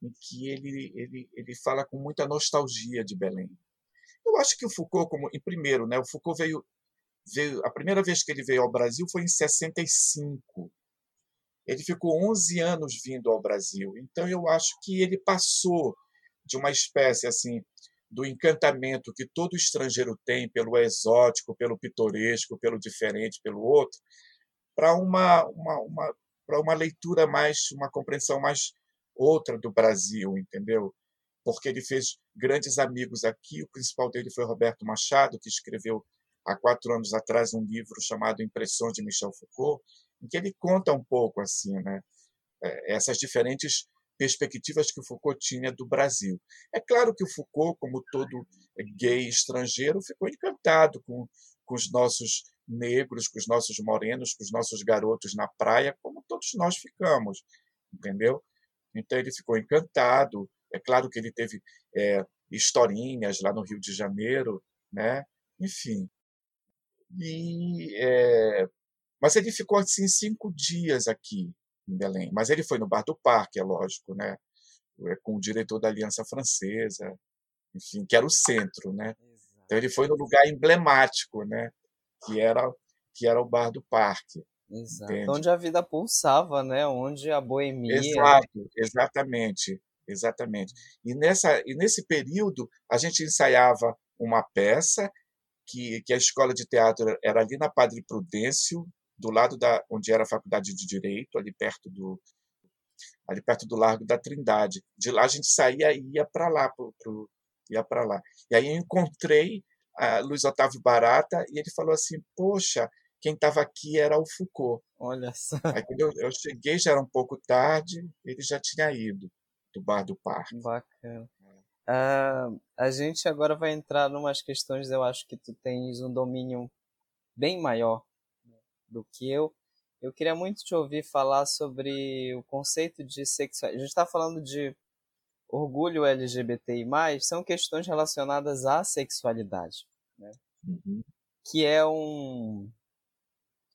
Speaker 1: em que ele, ele, ele fala com muita nostalgia de Belém. Eu acho que o Foucault, como em primeiro, né, o Foucault veio, veio a primeira vez que ele veio ao Brasil foi em 65, ele ficou 11 anos vindo ao Brasil. Então eu acho que ele passou de uma espécie assim do encantamento que todo estrangeiro tem pelo exótico, pelo pitoresco, pelo diferente, pelo outro, para uma, uma, uma para uma leitura mais, uma compreensão mais outra do Brasil, entendeu? Porque ele fez grandes amigos aqui. O principal dele foi Roberto Machado, que escreveu há quatro anos atrás um livro chamado Impressões de Michel Foucault, em que ele conta um pouco assim, né, é, essas diferentes perspectivas que o Foucault tinha do Brasil. É claro que o Foucault, como todo gay estrangeiro, ficou encantado com, com os nossos negros, com os nossos morenos, com os nossos garotos na praia, como todos nós ficamos, entendeu? Então ele ficou encantado. É claro que ele teve é, historinhas lá no Rio de Janeiro, né? Enfim, E, é, mas ele ficou assim cinco dias aqui em Belém. Mas ele foi no Bar do Parque, é lógico, né? É, com o diretor da Aliança Francesa, enfim, que era o centro, né? Então ele foi no lugar emblemático, né? Que era que era o Bar do Parque.
Speaker 2: Exato. Entende? Onde a vida pulsava, né? Onde a boemia.
Speaker 1: Exato, exatamente, exatamente. E nessa e nesse período a gente ensaiava uma peça que, que a escola de teatro era ali na Padre Prudêncio, do lado da onde era a faculdade de direito, ali perto do ali perto do Largo da Trindade. De lá a gente saía e ia para lá, pro, pro, ia para lá. E aí eu encontrei a Luiz Otávio Barata e ele falou assim: "Poxa, quem estava aqui era o Foucault".
Speaker 2: Olha só.
Speaker 1: Aí quando eu, eu cheguei já era um pouco tarde, ele já tinha ido do bar do parque.
Speaker 2: Bacana. Uh, a gente agora vai entrar em umas questões, eu acho que tu tens um domínio bem maior do que eu. Eu queria muito te ouvir falar sobre o conceito de sexualidade. A gente está falando de orgulho LGBTI+, são questões relacionadas à sexualidade, né?
Speaker 1: Uhum.
Speaker 2: que é um,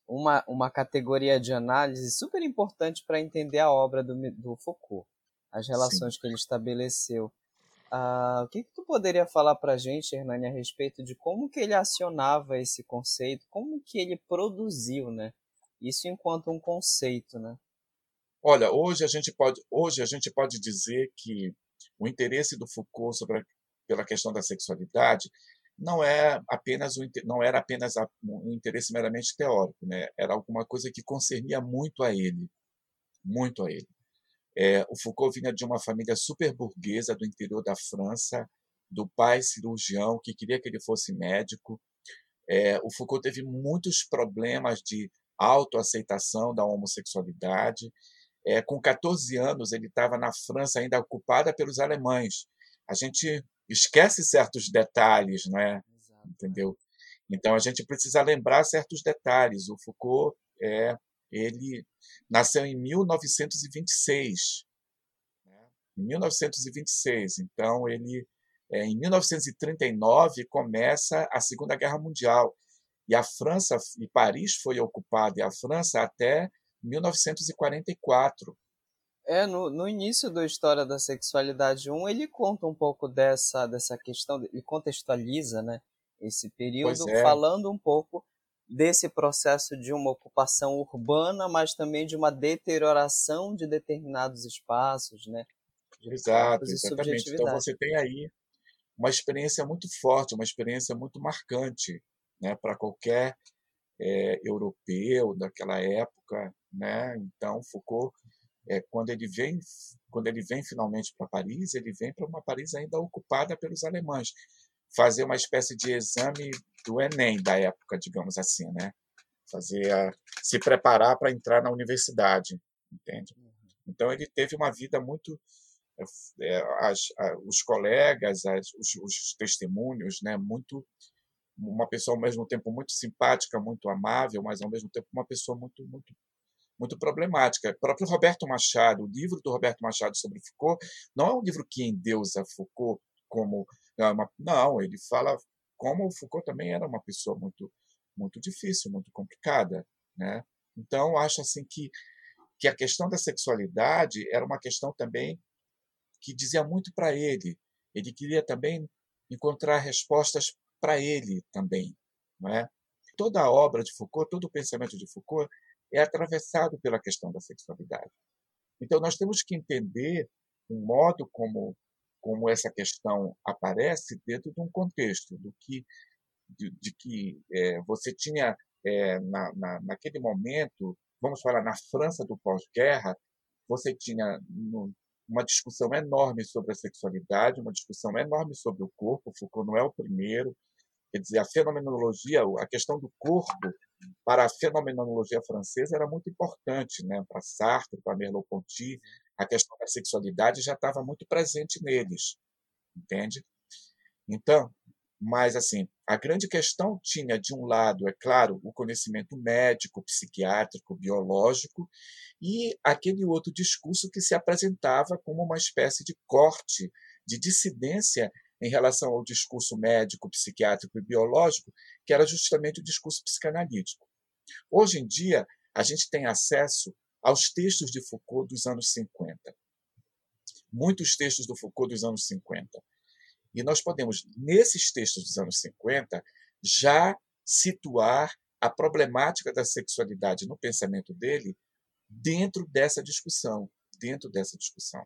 Speaker 2: uma, uma categoria de análise super importante para entender a obra do, do Foucault, as relações Sim. que ele estabeleceu. Ah, o que, que tu poderia falar para a gente, Hernani, a respeito de como que ele acionava esse conceito, como que ele produziu, né? Isso enquanto um conceito, né?
Speaker 1: Olha, hoje a gente pode, hoje a gente pode dizer que o interesse do Foucault sobre a, pela questão da sexualidade não é apenas um, não era apenas um interesse meramente teórico, né? Era alguma coisa que concernia muito a ele, muito a ele. É, o Foucault vinha de uma família super burguesa do interior da França, do pai cirurgião que queria que ele fosse médico. É, o Foucault teve muitos problemas de autoaceitação da homossexualidade. É, com 14 anos, ele estava na França ainda ocupada pelos alemães. A gente esquece certos detalhes, né? Entendeu? Então a gente precisa lembrar certos detalhes. O Foucault é ele nasceu em 1926. Né? Em 1926. Então, ele, é, em 1939, começa a Segunda Guerra Mundial. E a França, e Paris foi ocupada, e a França até 1944.
Speaker 2: É, no, no início da História da Sexualidade 1, ele conta um pouco dessa, dessa questão, ele contextualiza né, esse período, é. falando um pouco desse processo de uma ocupação urbana, mas também de uma deterioração de determinados espaços, né?
Speaker 1: De Exato, exatamente. Então você tem aí uma experiência muito forte, uma experiência muito marcante, né, para qualquer é, europeu daquela época, né? Então Foucault, é, quando ele vem, quando ele vem finalmente para Paris, ele vem para uma Paris ainda ocupada pelos alemães fazer uma espécie de exame do Enem da época, digamos assim, né? Fazer a, se preparar para entrar na universidade, entende? Uhum. Então ele teve uma vida muito é, as, a, os colegas, as, os, os, testemunhos, né? Muito uma pessoa ao mesmo tempo muito simpática, muito amável, mas ao mesmo tempo uma pessoa muito muito muito problemática. O próprio Roberto Machado, o livro do Roberto Machado sobre Foucault, não é um livro que endeusa Foucault como não, ele fala como o Foucault também era uma pessoa muito muito difícil, muito complicada, né? Então acho assim que que a questão da sexualidade era uma questão também que dizia muito para ele. Ele queria também encontrar respostas para ele também, não é? Toda a obra de Foucault, todo o pensamento de Foucault é atravessado pela questão da sexualidade. Então nós temos que entender o modo como como essa questão aparece dentro de um contexto do que de, de que é, você tinha é, na, na, naquele momento, vamos falar na França do pós-guerra, você tinha no, uma discussão enorme sobre a sexualidade, uma discussão enorme sobre o corpo. Foucault não é o primeiro. Quer dizer, a fenomenologia, a questão do corpo para a fenomenologia francesa era muito importante, né? Para Sartre, para Merleau-Ponty, a questão da sexualidade já estava muito presente neles, entende? Então, mas assim, a grande questão tinha de um lado, é claro, o conhecimento médico, psiquiátrico, biológico e aquele outro discurso que se apresentava como uma espécie de corte, de dissidência em relação ao discurso médico, psiquiátrico e biológico, que era justamente o discurso psicanalítico. Hoje em dia, a gente tem acesso aos textos de Foucault dos anos 50. Muitos textos do Foucault dos anos 50. E nós podemos, nesses textos dos anos 50, já situar a problemática da sexualidade no pensamento dele dentro dessa discussão, dentro dessa discussão.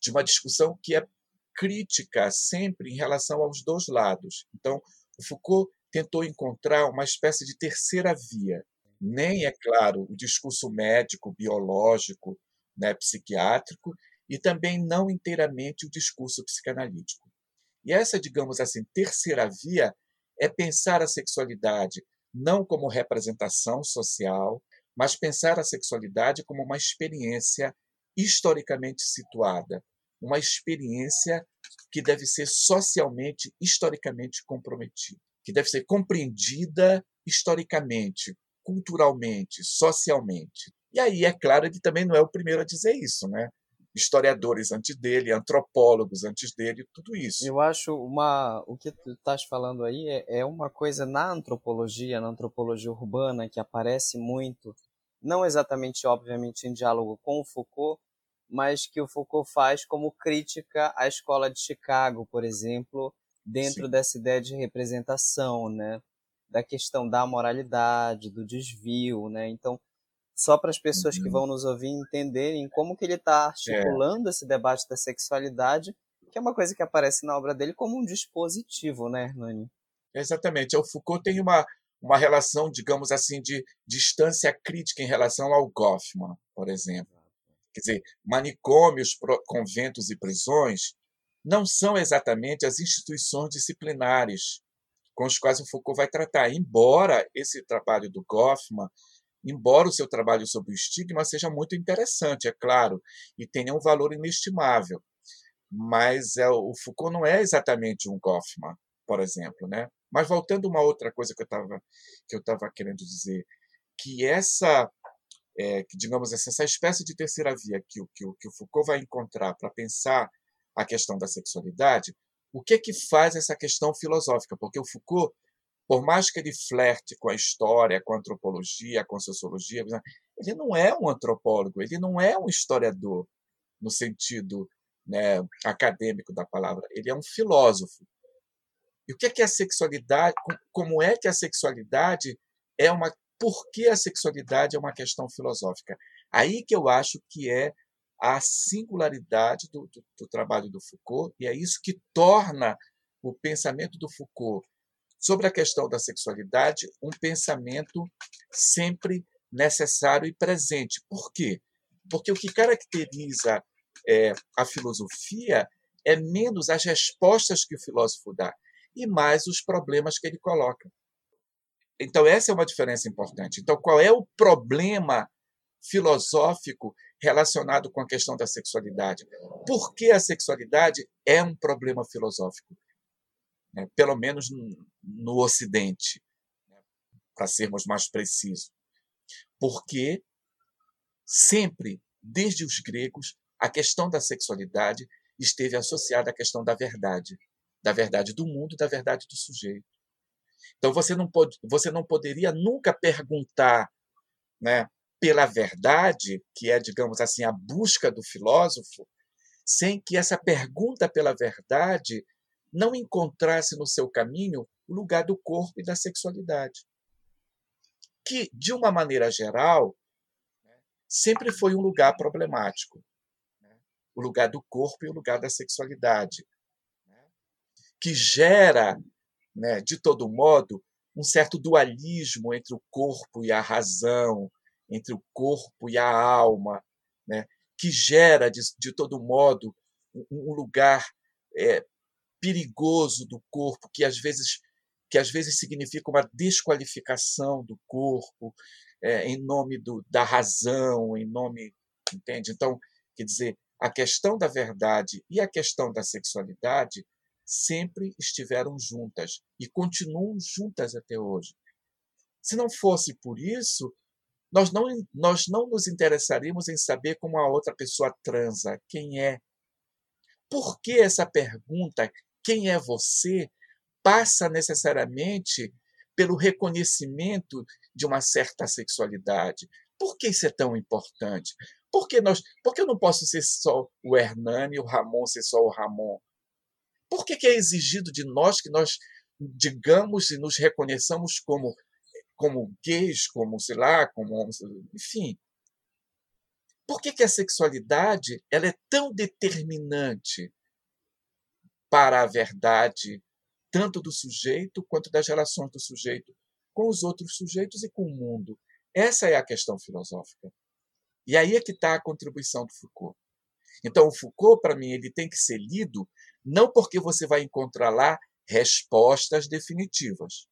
Speaker 1: De uma discussão que é crítica sempre em relação aos dois lados. Então, o Foucault tentou encontrar uma espécie de terceira via. Nem, é claro, o discurso médico, biológico, né, psiquiátrico, e também não inteiramente o discurso psicanalítico. E essa, digamos assim, terceira via é pensar a sexualidade não como representação social, mas pensar a sexualidade como uma experiência historicamente situada, uma experiência que deve ser socialmente, historicamente comprometida, que deve ser compreendida historicamente, culturalmente, socialmente. E aí, é claro, ele também não é o primeiro a dizer isso, né? Historiadores antes dele, antropólogos antes dele, tudo isso.
Speaker 2: Eu acho uma. O que tu estás falando aí é, é uma coisa na antropologia, na antropologia urbana, que aparece muito, não exatamente, obviamente, em diálogo com o Foucault, mas que o Foucault faz como crítica à escola de Chicago, por exemplo, dentro Sim. dessa ideia de representação, né? Da questão da moralidade, do desvio, né? Então, só para as pessoas uhum. que vão nos ouvir entenderem como que ele está articulando é. esse debate da sexualidade, que é uma coisa que aparece na obra dele como um dispositivo, né, Hernani?
Speaker 1: Exatamente. O Foucault tem uma, uma relação, digamos assim, de distância crítica em relação ao Goffman, por exemplo. Quer dizer, manicômios, conventos e prisões não são exatamente as instituições disciplinares com as quais o Foucault vai tratar, embora esse trabalho do Goffman, embora o seu trabalho sobre o estigma seja muito interessante, é claro, e tenha um valor inestimável, mas é, o Foucault não é exatamente um Goffman, por exemplo, né? Mas voltando a uma outra coisa que eu estava que eu querendo dizer, que essa é, que, digamos assim, essa espécie de terceira via que, que, que o Foucault vai encontrar para pensar a questão da sexualidade, o que é que faz essa questão filosófica? Porque o Foucault, por mais que ele flerte com a história, com a antropologia, com a sociologia, ele não é um antropólogo, ele não é um historiador no sentido né, acadêmico da palavra, ele é um filósofo. E o que é que a sexualidade, como é que a sexualidade é uma por que a sexualidade é uma questão filosófica. Aí que eu acho que é a singularidade do, do, do trabalho do Foucault, e é isso que torna o pensamento do Foucault sobre a questão da sexualidade um pensamento sempre necessário e presente. Por quê? Porque o que caracteriza é, a filosofia é menos as respostas que o filósofo dá e mais os problemas que ele coloca. Então, essa é uma diferença importante. Então, qual é o problema filosófico relacionado com a questão da sexualidade? Por que a sexualidade é um problema filosófico? Né? Pelo menos no Ocidente, né? para sermos mais precisos. Porque sempre, desde os gregos, a questão da sexualidade esteve associada à questão da verdade, da verdade do mundo, da verdade do sujeito. Então você não pode, você não poderia nunca perguntar, né, pela verdade, que é, digamos assim, a busca do filósofo, sem que essa pergunta pela verdade não encontrasse no seu caminho o lugar do corpo e da sexualidade. Que, de uma maneira geral, sempre foi um lugar problemático. Né? O lugar do corpo e o lugar da sexualidade. Né? Que gera né, de todo modo, um certo dualismo entre o corpo e a razão, entre o corpo e a alma, né, que gera, de, de todo modo, um, lugar é, perigoso do corpo, que às vezes que às vezes significa uma desqualificação do corpo é, em nome do, da razão, em nome, entende? Então, quer dizer, a questão da verdade e a questão da sexualidade sempre estiveram juntas e continuam juntas até hoje. Se não fosse por isso, nós não, nós não nos interessaríamos em saber como a outra pessoa transa, quem é. Por que essa pergunta quem é você passa necessariamente pelo reconhecimento de uma certa sexualidade. Por que isso é tão importante? Por que, nós, por que eu não posso ser só o Hernani o Ramon ser só o Ramon? Por que, que é exigido de nós que nós digamos e nos reconheçamos como como gays, como sei lá, como enfim. Por que, que a sexualidade ela é tão determinante para a verdade tanto do sujeito quanto das relações do sujeito com os outros sujeitos e com o mundo? Essa é a questão filosófica. E aí é que está a contribuição do Foucault. Então, o Foucault, para mim, ele tem que ser lido não porque você vai encontrar lá respostas definitivas,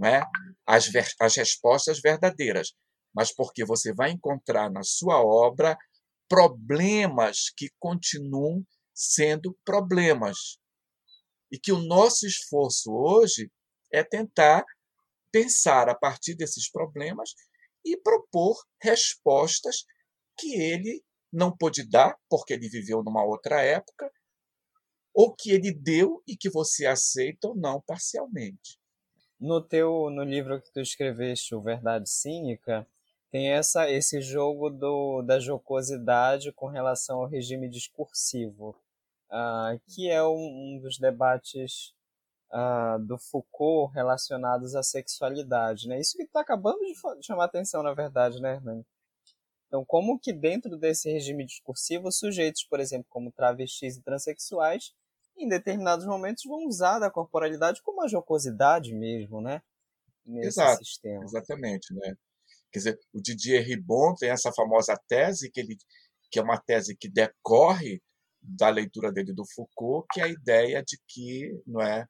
Speaker 1: não é? as, as respostas verdadeiras, mas porque você vai encontrar na sua obra problemas que continuam sendo problemas. E que o nosso esforço hoje é tentar pensar a partir desses problemas e propor respostas que ele não pôde dar, porque ele viveu numa outra época, ou que ele deu e que você aceita ou não parcialmente.
Speaker 2: No teu no livro que tu escreveste, o Verdade Cínica, tem essa esse jogo do, da jocosidade com relação ao regime discursivo, uh, que é um, um dos debates uh, do Foucault relacionados à sexualidade, né? Isso que está acabando de chamar atenção, na verdade, né, Hernani? Então, como que dentro desse regime discursivo, sujeitos, por exemplo, como travestis e transexuais, em determinados momentos vão usar da corporalidade como uma jocosidade mesmo, né?
Speaker 1: Nesse Exato, sistema. Exatamente, né? Quer dizer, o Didier Ribon tem essa famosa tese que ele que é uma tese que decorre da leitura dele do Foucault, que é a ideia de que não é,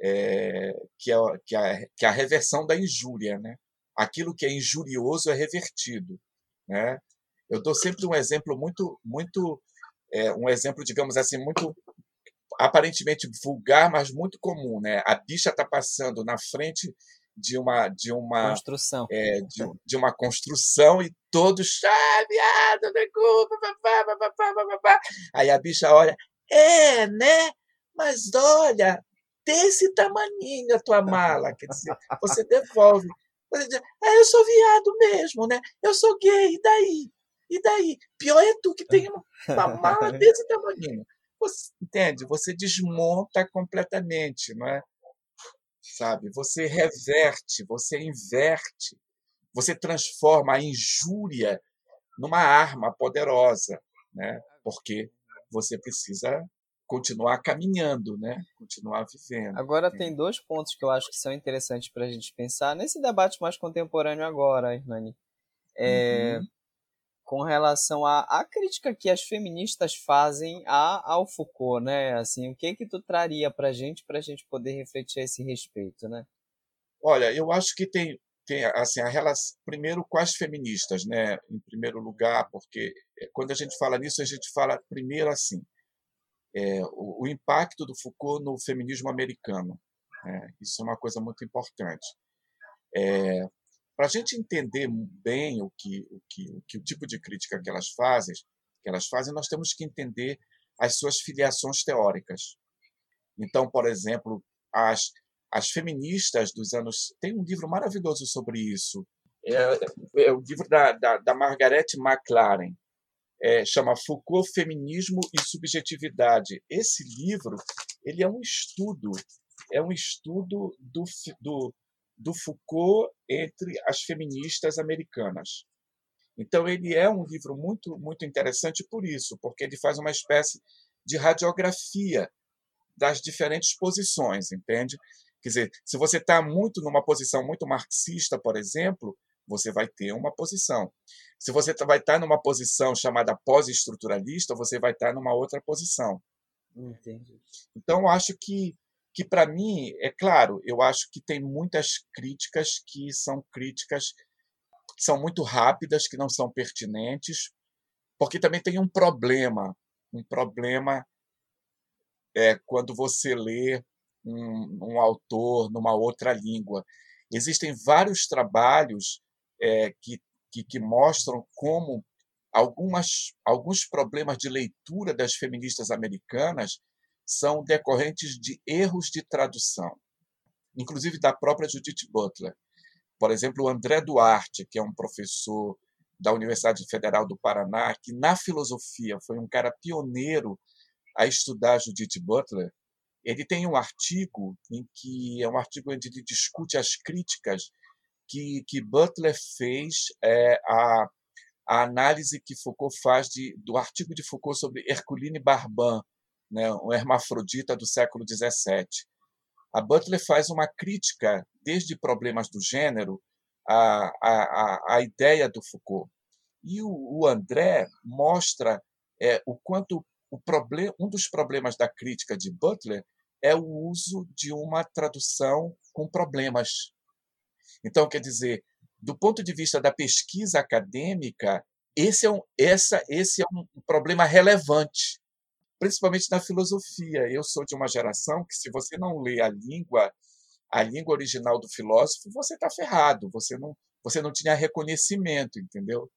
Speaker 1: é que, é, que, é, que é a reversão da injúria, né? Aquilo que é injurioso é revertido, né? Eu dou sempre um exemplo muito muito é, um exemplo, digamos assim, muito aparentemente vulgar, mas muito comum, né? A bicha está passando na frente de uma de uma
Speaker 2: construção.
Speaker 1: é, de, de, uma construção e todos ah, viado, aí a bicha olha é né? Mas olha desse tamaninho a tua mala. Quer dizer você devolve. Você diz, ah, eu sou viado mesmo né? Eu sou gay e daí? E daí? Pior é tu que tem uma mala desse tamaninho você, entende? Você desmonta completamente, não é? Sabe? Você reverte, você inverte, você transforma a injúria numa arma poderosa, né? Porque você precisa continuar caminhando, né? Continuar vivendo.
Speaker 2: Agora tem dois pontos que eu acho que são interessantes para a gente pensar nesse debate mais contemporâneo agora, Hernani. É, uhum com relação à, à crítica que as feministas fazem a, ao Foucault, né? Assim, o que que tu traria para gente, para a gente poder refletir a esse respeito, né?
Speaker 1: Olha, eu acho que tem, tem assim, a relação, primeiro com as feministas, né? Em primeiro lugar, porque eh, quando a gente fala nisso, a gente fala primeiro assim, é, o, o, impacto do Foucault no feminismo americano. Né? Isso é uma coisa muito importante. É, para a gente entender bem o que, o que, o que o tipo de crítica que elas fazem, que elas fazem, nós temos que entender as suas filiações teóricas. Então, por exemplo, as, as feministas dos anos. Tem um livro maravilhoso sobre isso. É, é o livro da, da, da Margaret McLaren. É, chama Foucault, Feminismo e Subjetividade. Esse livro ele é um estudo, é um estudo do, do, do Foucault entre as feministas americanas. Então ele é um livro muito muito interessante por isso, porque ele faz uma espécie de radiografia das diferentes posições, entende? Quer dizer, se você está muito numa posição muito marxista, por exemplo, você vai ter uma posição. Se você tá, vai estar tá numa posição chamada pós-estruturalista, você vai estar tá numa outra posição.
Speaker 2: Entendi.
Speaker 1: Então, acho que que para mim, é claro, eu acho que tem muitas críticas que são críticas que são muito rápidas, que não são pertinentes, porque também tem um problema, um problema é quando você lê um, um autor numa outra língua. Existem vários trabalhos é, que, que, que mostram como algumas, alguns problemas de leitura das feministas americanas são decorrentes de erros de tradução, inclusive da própria Judith Butler. Por exemplo, o André Duarte, que é um professor da Universidade Federal do Paraná, que na filosofia foi um cara pioneiro a estudar Judith Butler, ele tem um artigo em que é um artigo onde ele discute as críticas que, que Butler fez é, a, a análise que Foucault faz de, do artigo de Foucault sobre Herculine Barban, né, hermafrodita do século XVII. A Butler faz uma crítica, desde problemas do gênero, à, à, à ideia do Foucault. E o, o André mostra é, o quanto o problema, um dos problemas da crítica de Butler é o uso de uma tradução com problemas. Então, quer dizer, do ponto de vista da pesquisa acadêmica, esse é um, essa, esse é um problema relevante principalmente na filosofia. Eu sou de uma geração que, se você não lê a língua, a língua original do filósofo, você está ferrado. Você não, você não tinha reconhecimento, entendeu?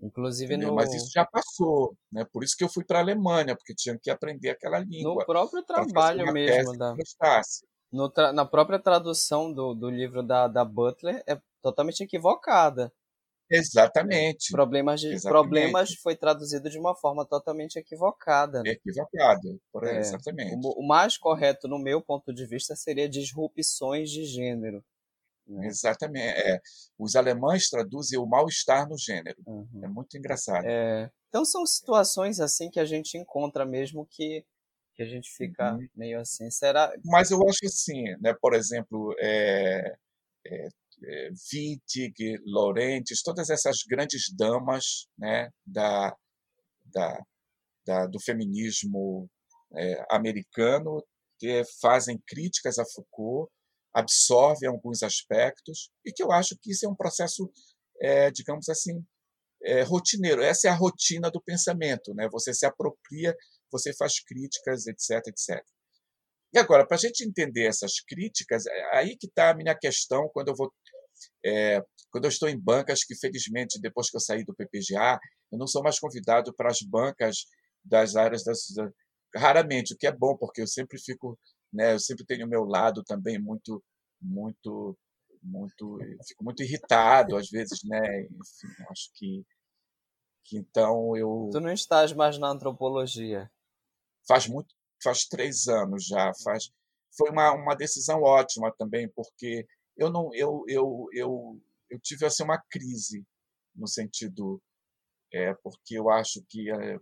Speaker 2: Inclusive no...
Speaker 1: Mas isso já passou, né? Por isso que eu fui para a Alemanha, porque tinha que aprender aquela língua.
Speaker 2: No próprio trabalho mesmo da tra... na própria tradução do, do livro da, da Butler é totalmente equivocada.
Speaker 1: Exatamente.
Speaker 2: Problemas, de, exatamente. problemas foi traduzido de uma forma totalmente equivocada.
Speaker 1: Né? Equivocada, é, exatamente.
Speaker 2: O, o, mais correto, no meu ponto de vista, seria disrupções de gênero.
Speaker 1: Né? Exatamente. É. Os alemães traduzem o mal-estar no gênero. Uhum. É muito engraçado.
Speaker 2: É. Então são situações assim que a gente encontra mesmo que, que a gente fica uhum. meio assim. Será?
Speaker 1: Mas eu acho assim, né? Por exemplo, é, é, é, Wittig, Laurentiis, todas essas grandes damas né, da, da, da do feminismo é, americano que fazem críticas a Foucault, absorvem alguns aspectos, e que eu acho que isso é um processo, é, digamos assim, é, rotineiro. Essa é a rotina do pensamento. Né? Você se apropria, você faz críticas, etc, etc. E agora, para a gente entender essas críticas, é aí que está a minha questão quando eu vou. É, quando eu estou em bancas, que felizmente, depois que eu saí do PPGA, eu não sou mais convidado para as bancas das áreas das. Raramente, o que é bom, porque eu sempre fico. Né, eu sempre tenho o meu lado também muito. muito muito fico muito irritado às vezes né enfim acho que, que então eu
Speaker 2: tu não estás mais na antropologia
Speaker 1: faz muito faz três anos já. Faz, foi uma, uma decisão ótima também, porque eu não eu, eu, eu, eu tive assim, uma crise no sentido é, porque eu acho que é,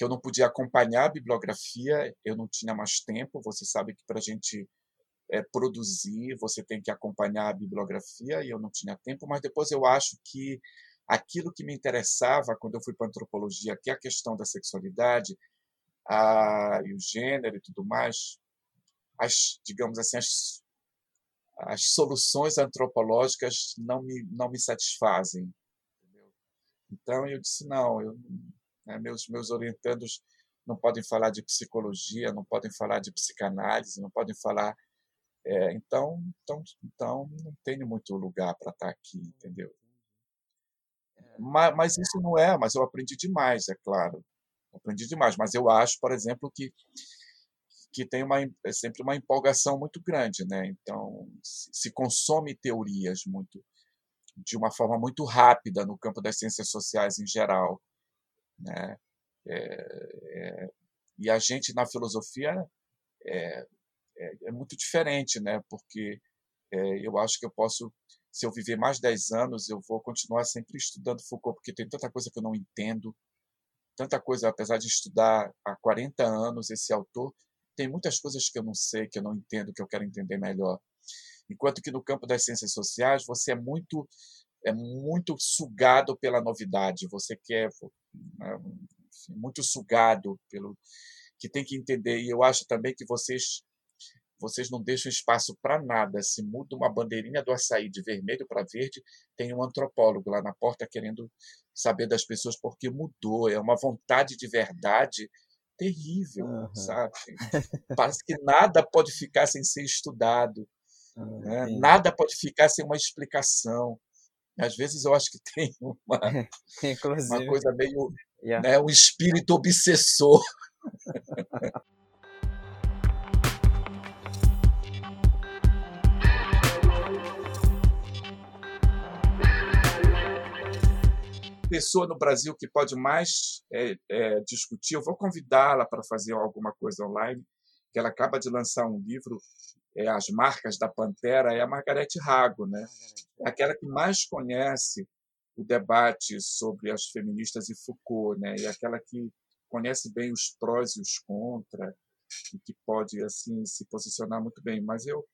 Speaker 1: que eu não podia acompanhar a bibliografia, eu não tinha mais tempo. Você sabe que para a gente é, produzir, você tem que acompanhar a bibliografia, e eu não tinha tempo. Mas depois eu acho que aquilo que me interessava quando eu fui para antropologia, que é a questão da sexualidade, a, e o gênero e tudo mais, as, digamos assim, as, as soluções antropológicas não me, não me satisfazem. Entendeu? Então eu disse, não, eu, né, meus, meus orientandos não podem falar de psicologia, não podem falar de psicanálise, não podem falar. É, então, então, então, não tenho muito lugar para estar aqui, entendeu? Mas, mas isso não é, mas eu aprendi demais, é claro aprendi demais. Mas eu acho, por exemplo, que que tem uma é sempre uma empolgação muito grande, né? Então se consome teorias muito de uma forma muito rápida no campo das ciências sociais em geral, né? É, é, e a gente na filosofia é, é, é muito diferente, né? Porque é, eu acho que eu posso, se eu viver mais 10 anos, eu vou continuar sempre estudando Foucault, porque tem tanta coisa que eu não entendo, tanta coisa, apesar de estudar há 40 anos esse autor, tem muitas coisas que eu não sei, que eu não entendo, que eu quero entender melhor. Enquanto que no campo das ciências sociais você é muito é muito sugado pela novidade, você quer é, muito sugado pelo que tem que entender. E eu acho também que vocês vocês não deixam espaço para nada. Se muda uma bandeirinha do açaí de vermelho para verde, tem um antropólogo lá na porta querendo saber das pessoas porque mudou. É uma vontade de verdade terrível, uhum. sabe? Parece que nada pode ficar sem ser estudado. Uhum. Né? Nada pode ficar sem uma explicação. Às vezes eu acho que tem uma, uma coisa meio. Yeah. Né, um espírito obsessor. pessoa no Brasil que pode mais é, é, discutir, eu vou convidá-la para fazer alguma coisa online, que ela acaba de lançar um livro, é, As Marcas da Pantera, é a Margarete Rago, né? Aquela que mais conhece o debate sobre as feministas e Foucault, né? E aquela que conhece bem os prós e os contra e que pode assim se posicionar muito bem. Mas eu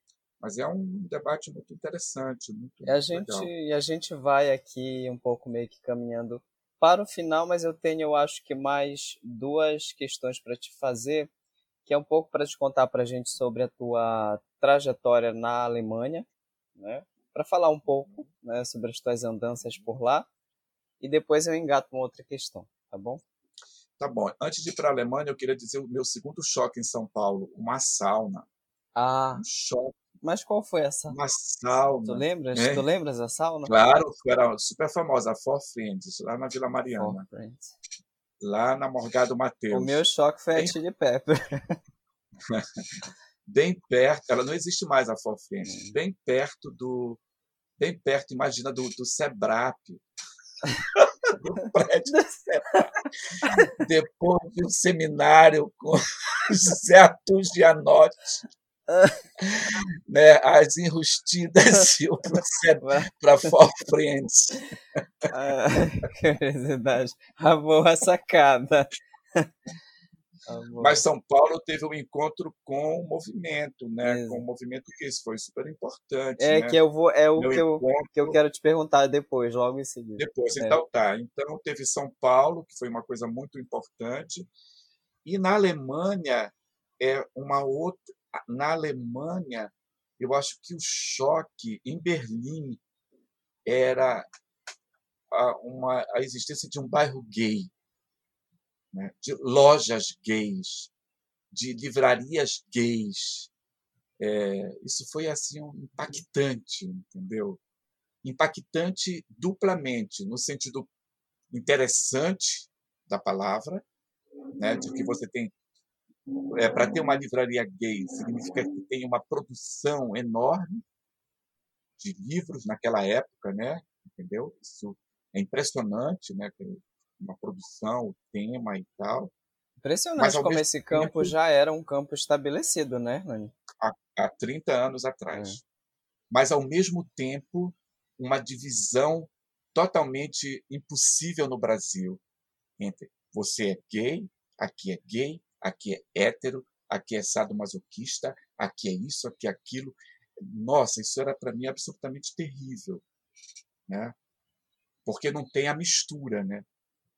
Speaker 1: mas é um debate muito interessante. Muito,
Speaker 2: e, a gente, legal. e a gente vai aqui um pouco meio que caminhando para o final, mas eu tenho, eu acho que mais duas questões para te fazer, que é um pouco para te contar para a gente sobre a tua trajetória na Alemanha, né? Para falar um pouco né, sobre as tuas andanças por lá, e depois eu engato uma outra questão, tá bom?
Speaker 1: Tá bom. Antes de ir para a Alemanha, eu queria dizer o meu segundo choque em São Paulo, uma sauna.
Speaker 2: Ah.
Speaker 1: Um choque
Speaker 2: mas qual foi essa?
Speaker 1: Uma sauna.
Speaker 2: Tu lembras? É? Tu lembras da sauna?
Speaker 1: Claro, era super famosa, a Four Friends, lá na Vila Mariana. Lá na Morgado Mateus.
Speaker 2: O meu choque foi Bem... a Chili Pepper.
Speaker 1: Bem perto, ela não existe mais a Four Friends. Hum. Bem perto do. Bem perto, imagina, do, do Sebrap. do prédio do Sebrap. Depois de um seminário com José Arthur Gianotti né, as enrustidas e o processo para For Friends.
Speaker 2: Ah, curiosidade. A boa sacada.
Speaker 1: Mas São Paulo teve um encontro com o movimento, né? Com o movimento que isso foi super importante.
Speaker 2: É
Speaker 1: né?
Speaker 2: que eu vou, é o que eu, que eu quero te perguntar depois, logo em seguida.
Speaker 1: Depois, é. então tá. Então teve São Paulo, que foi uma coisa muito importante, e na Alemanha é uma outra na Alemanha, eu acho que o choque em Berlim era a, uma, a existência de um bairro gay, né? de lojas gays, de livrarias gays. É, isso foi assim um impactante, entendeu? Impactante duplamente, no sentido interessante da palavra, né, de que você tem é, para ter uma livraria gay significa que tem uma produção enorme de livros naquela época, né? Entendeu? Isso é impressionante, né? Uma produção, o tema e tal.
Speaker 2: Impressionante como esse campo tempo, já era um campo estabelecido, né, Nani?
Speaker 1: Há, há 30 anos atrás. É. Mas, ao mesmo tempo, uma divisão totalmente impossível no Brasil entre você é gay, aqui é gay, aqui é hétero, aqui é sadomasoquista, aqui é isso, aqui é aquilo. Nossa, isso era para mim absolutamente terrível, né? Porque não tem a mistura, né?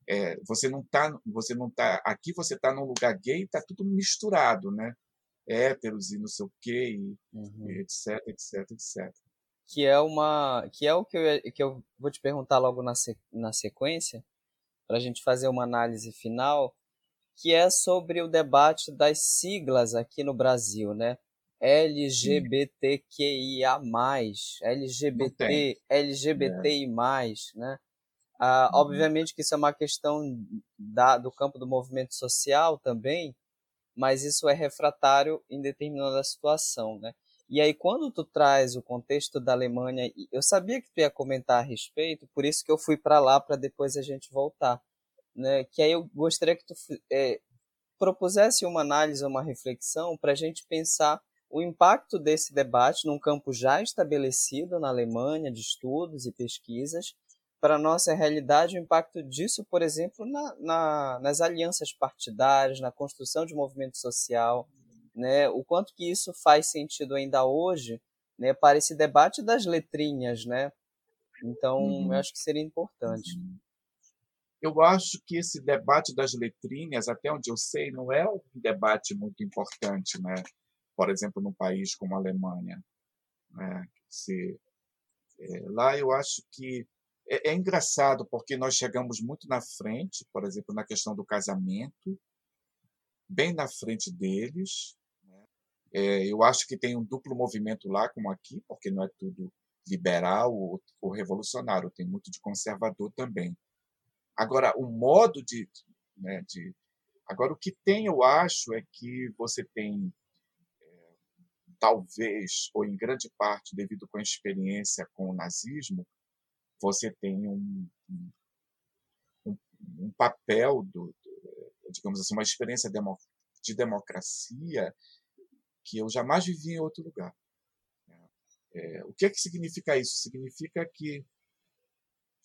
Speaker 1: É, você não tá, você não tá, aqui você está num lugar gay, está tudo misturado, né? Héteros e não sei o quê, e, uhum. e etc, etc, etc.
Speaker 2: Que é uma, que é o que eu, que eu vou te perguntar logo na, na sequência, para a gente fazer uma análise final que é sobre o debate das siglas aqui no Brasil, né? LGBTQIA+, LGBT, LGBTI+, né? Ah, uhum. Obviamente que isso é uma questão da, do campo do movimento social também, mas isso é refratário em determinada situação, né? E aí, quando tu traz o contexto da Alemanha, eu sabia que tu ia comentar a respeito, por isso que eu fui para lá para depois a gente voltar né, que aí eu gostaria que tu é, propusesse uma análise, uma reflexão para a gente pensar o impacto desse debate num campo já estabelecido na Alemanha de estudos e pesquisas para a nossa realidade, o impacto disso, por exemplo, na, na, nas alianças partidárias, na construção de movimento social, né, o quanto que isso faz sentido ainda hoje né, para esse debate das letrinhas, né? Então, uhum. eu acho que seria importante. Uhum.
Speaker 1: Eu acho que esse debate das letrinhas, até onde eu sei, não é um debate muito importante, né? Por exemplo, num país como a Alemanha, né? Se, é, lá eu acho que é, é, engraçado porque nós chegamos muito na frente, por exemplo, na questão do casamento, bem na frente deles. Né? É, eu acho que tem um duplo movimento lá, como aqui, porque não é tudo liberal ou, ou revolucionário, tem muito de conservador também. Agora, o modo de, né, de. Agora, o que tem, eu acho, é que você tem, é, talvez, ou em grande parte, devido com a experiência com o nazismo, você tem um, papel do, do, digamos assim, uma experiência demo, de democracia que eu jamais vivi em outro lugar. É, o que é que significa isso? Significa que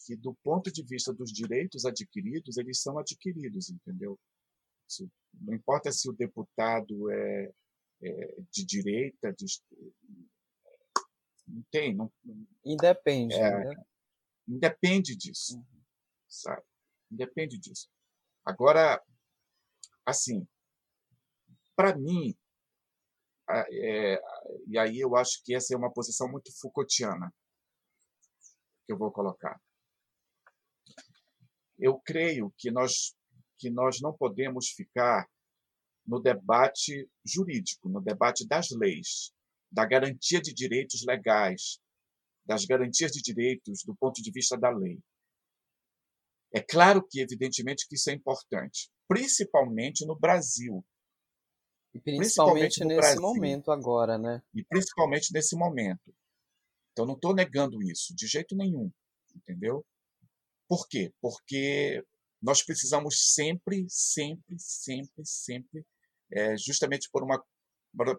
Speaker 1: que do ponto de vista dos direitos adquiridos, eles são adquiridos, entendeu? Não importa se o deputado é, é de direita, de, não tem. Não,
Speaker 2: Independe. É, né?
Speaker 1: Independe disso. Uhum. Sabe? Independe disso. Agora, assim, para mim, é, e aí eu acho que essa é uma posição muito Foucaultiana que eu vou colocar. Eu creio que nós que nós não podemos ficar no debate jurídico, no debate das leis, da garantia de direitos legais, das garantias de direitos do ponto de vista da lei. É claro que, evidentemente, que isso é importante, principalmente no Brasil.
Speaker 2: E principalmente, principalmente nesse Brasil, momento agora, né?
Speaker 1: E principalmente nesse momento. Então, não estou negando isso, de jeito nenhum, entendeu? Por quê? Porque nós precisamos sempre, sempre, sempre, sempre, é, justamente por uma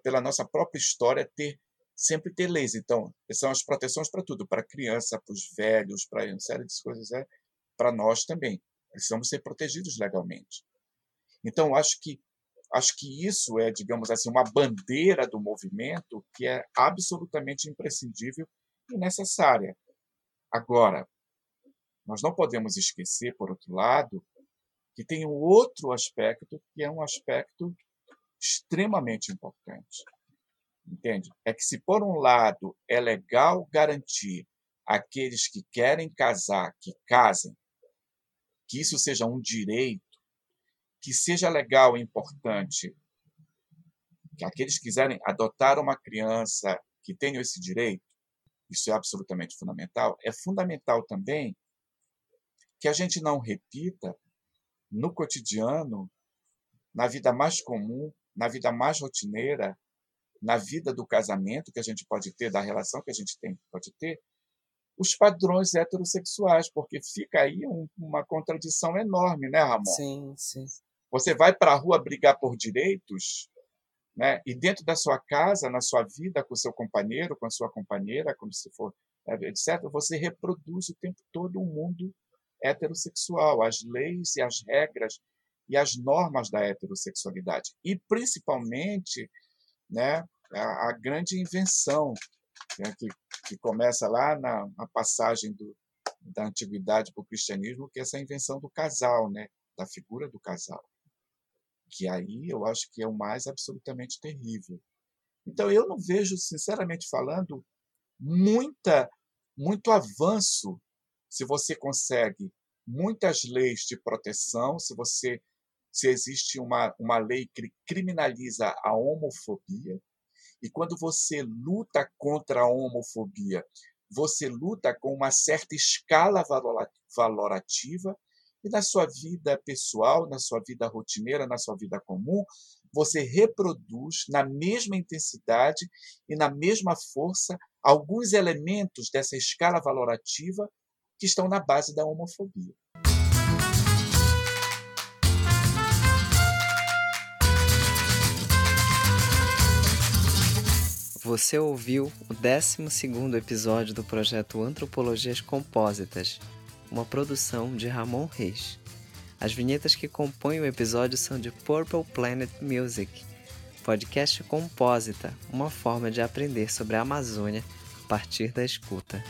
Speaker 1: pela nossa própria história, ter sempre ter leis. Então, são as proteções para tudo, para a criança, para os velhos, para uma série de coisas, é para nós também. Precisamos ser protegidos legalmente. Então, acho que acho que isso é, digamos assim, uma bandeira do movimento que é absolutamente imprescindível e necessária. Agora, nós não podemos esquecer, por outro lado, que tem um outro aspecto que é um aspecto extremamente importante. Entende? É que se por um lado é legal garantir aqueles que querem casar que casem, que isso seja um direito, que seja legal e importante que aqueles que quiserem adotar uma criança que tenham esse direito, isso é absolutamente fundamental. É fundamental também que a gente não repita no cotidiano, na vida mais comum, na vida mais rotineira, na vida do casamento que a gente pode ter, da relação que a gente tem, pode ter, os padrões heterossexuais, porque fica aí um, uma contradição enorme, né, Ramon?
Speaker 2: Sim, sim.
Speaker 1: Você vai para a rua brigar por direitos, né? E dentro da sua casa, na sua vida, com o seu companheiro, com a sua companheira, como se for, etc., você reproduz o tempo todo um mundo heterossexual, as leis e as regras e as normas da heterossexualidade. E, principalmente, né, a, a grande invenção né, que, que começa lá na, na passagem do, da antiguidade para o cristianismo, que é essa invenção do casal, né, da figura do casal. Que aí eu acho que é o mais absolutamente terrível. Então eu não vejo, sinceramente falando, muita muito avanço se você consegue muitas leis de proteção, se você se existe uma, uma lei que criminaliza a homofobia, e quando você luta contra a homofobia, você luta com uma certa escala valorativa, e na sua vida pessoal, na sua vida rotineira, na sua vida comum, você reproduz na mesma intensidade e na mesma força alguns elementos dessa escala valorativa que estão na base da homofobia.
Speaker 2: Você ouviu o 12 episódio do projeto Antropologias Compósitas, uma produção de Ramon Reis. As vinhetas que compõem o episódio são de Purple Planet Music, podcast Compósita, uma forma de aprender sobre a Amazônia a partir da escuta.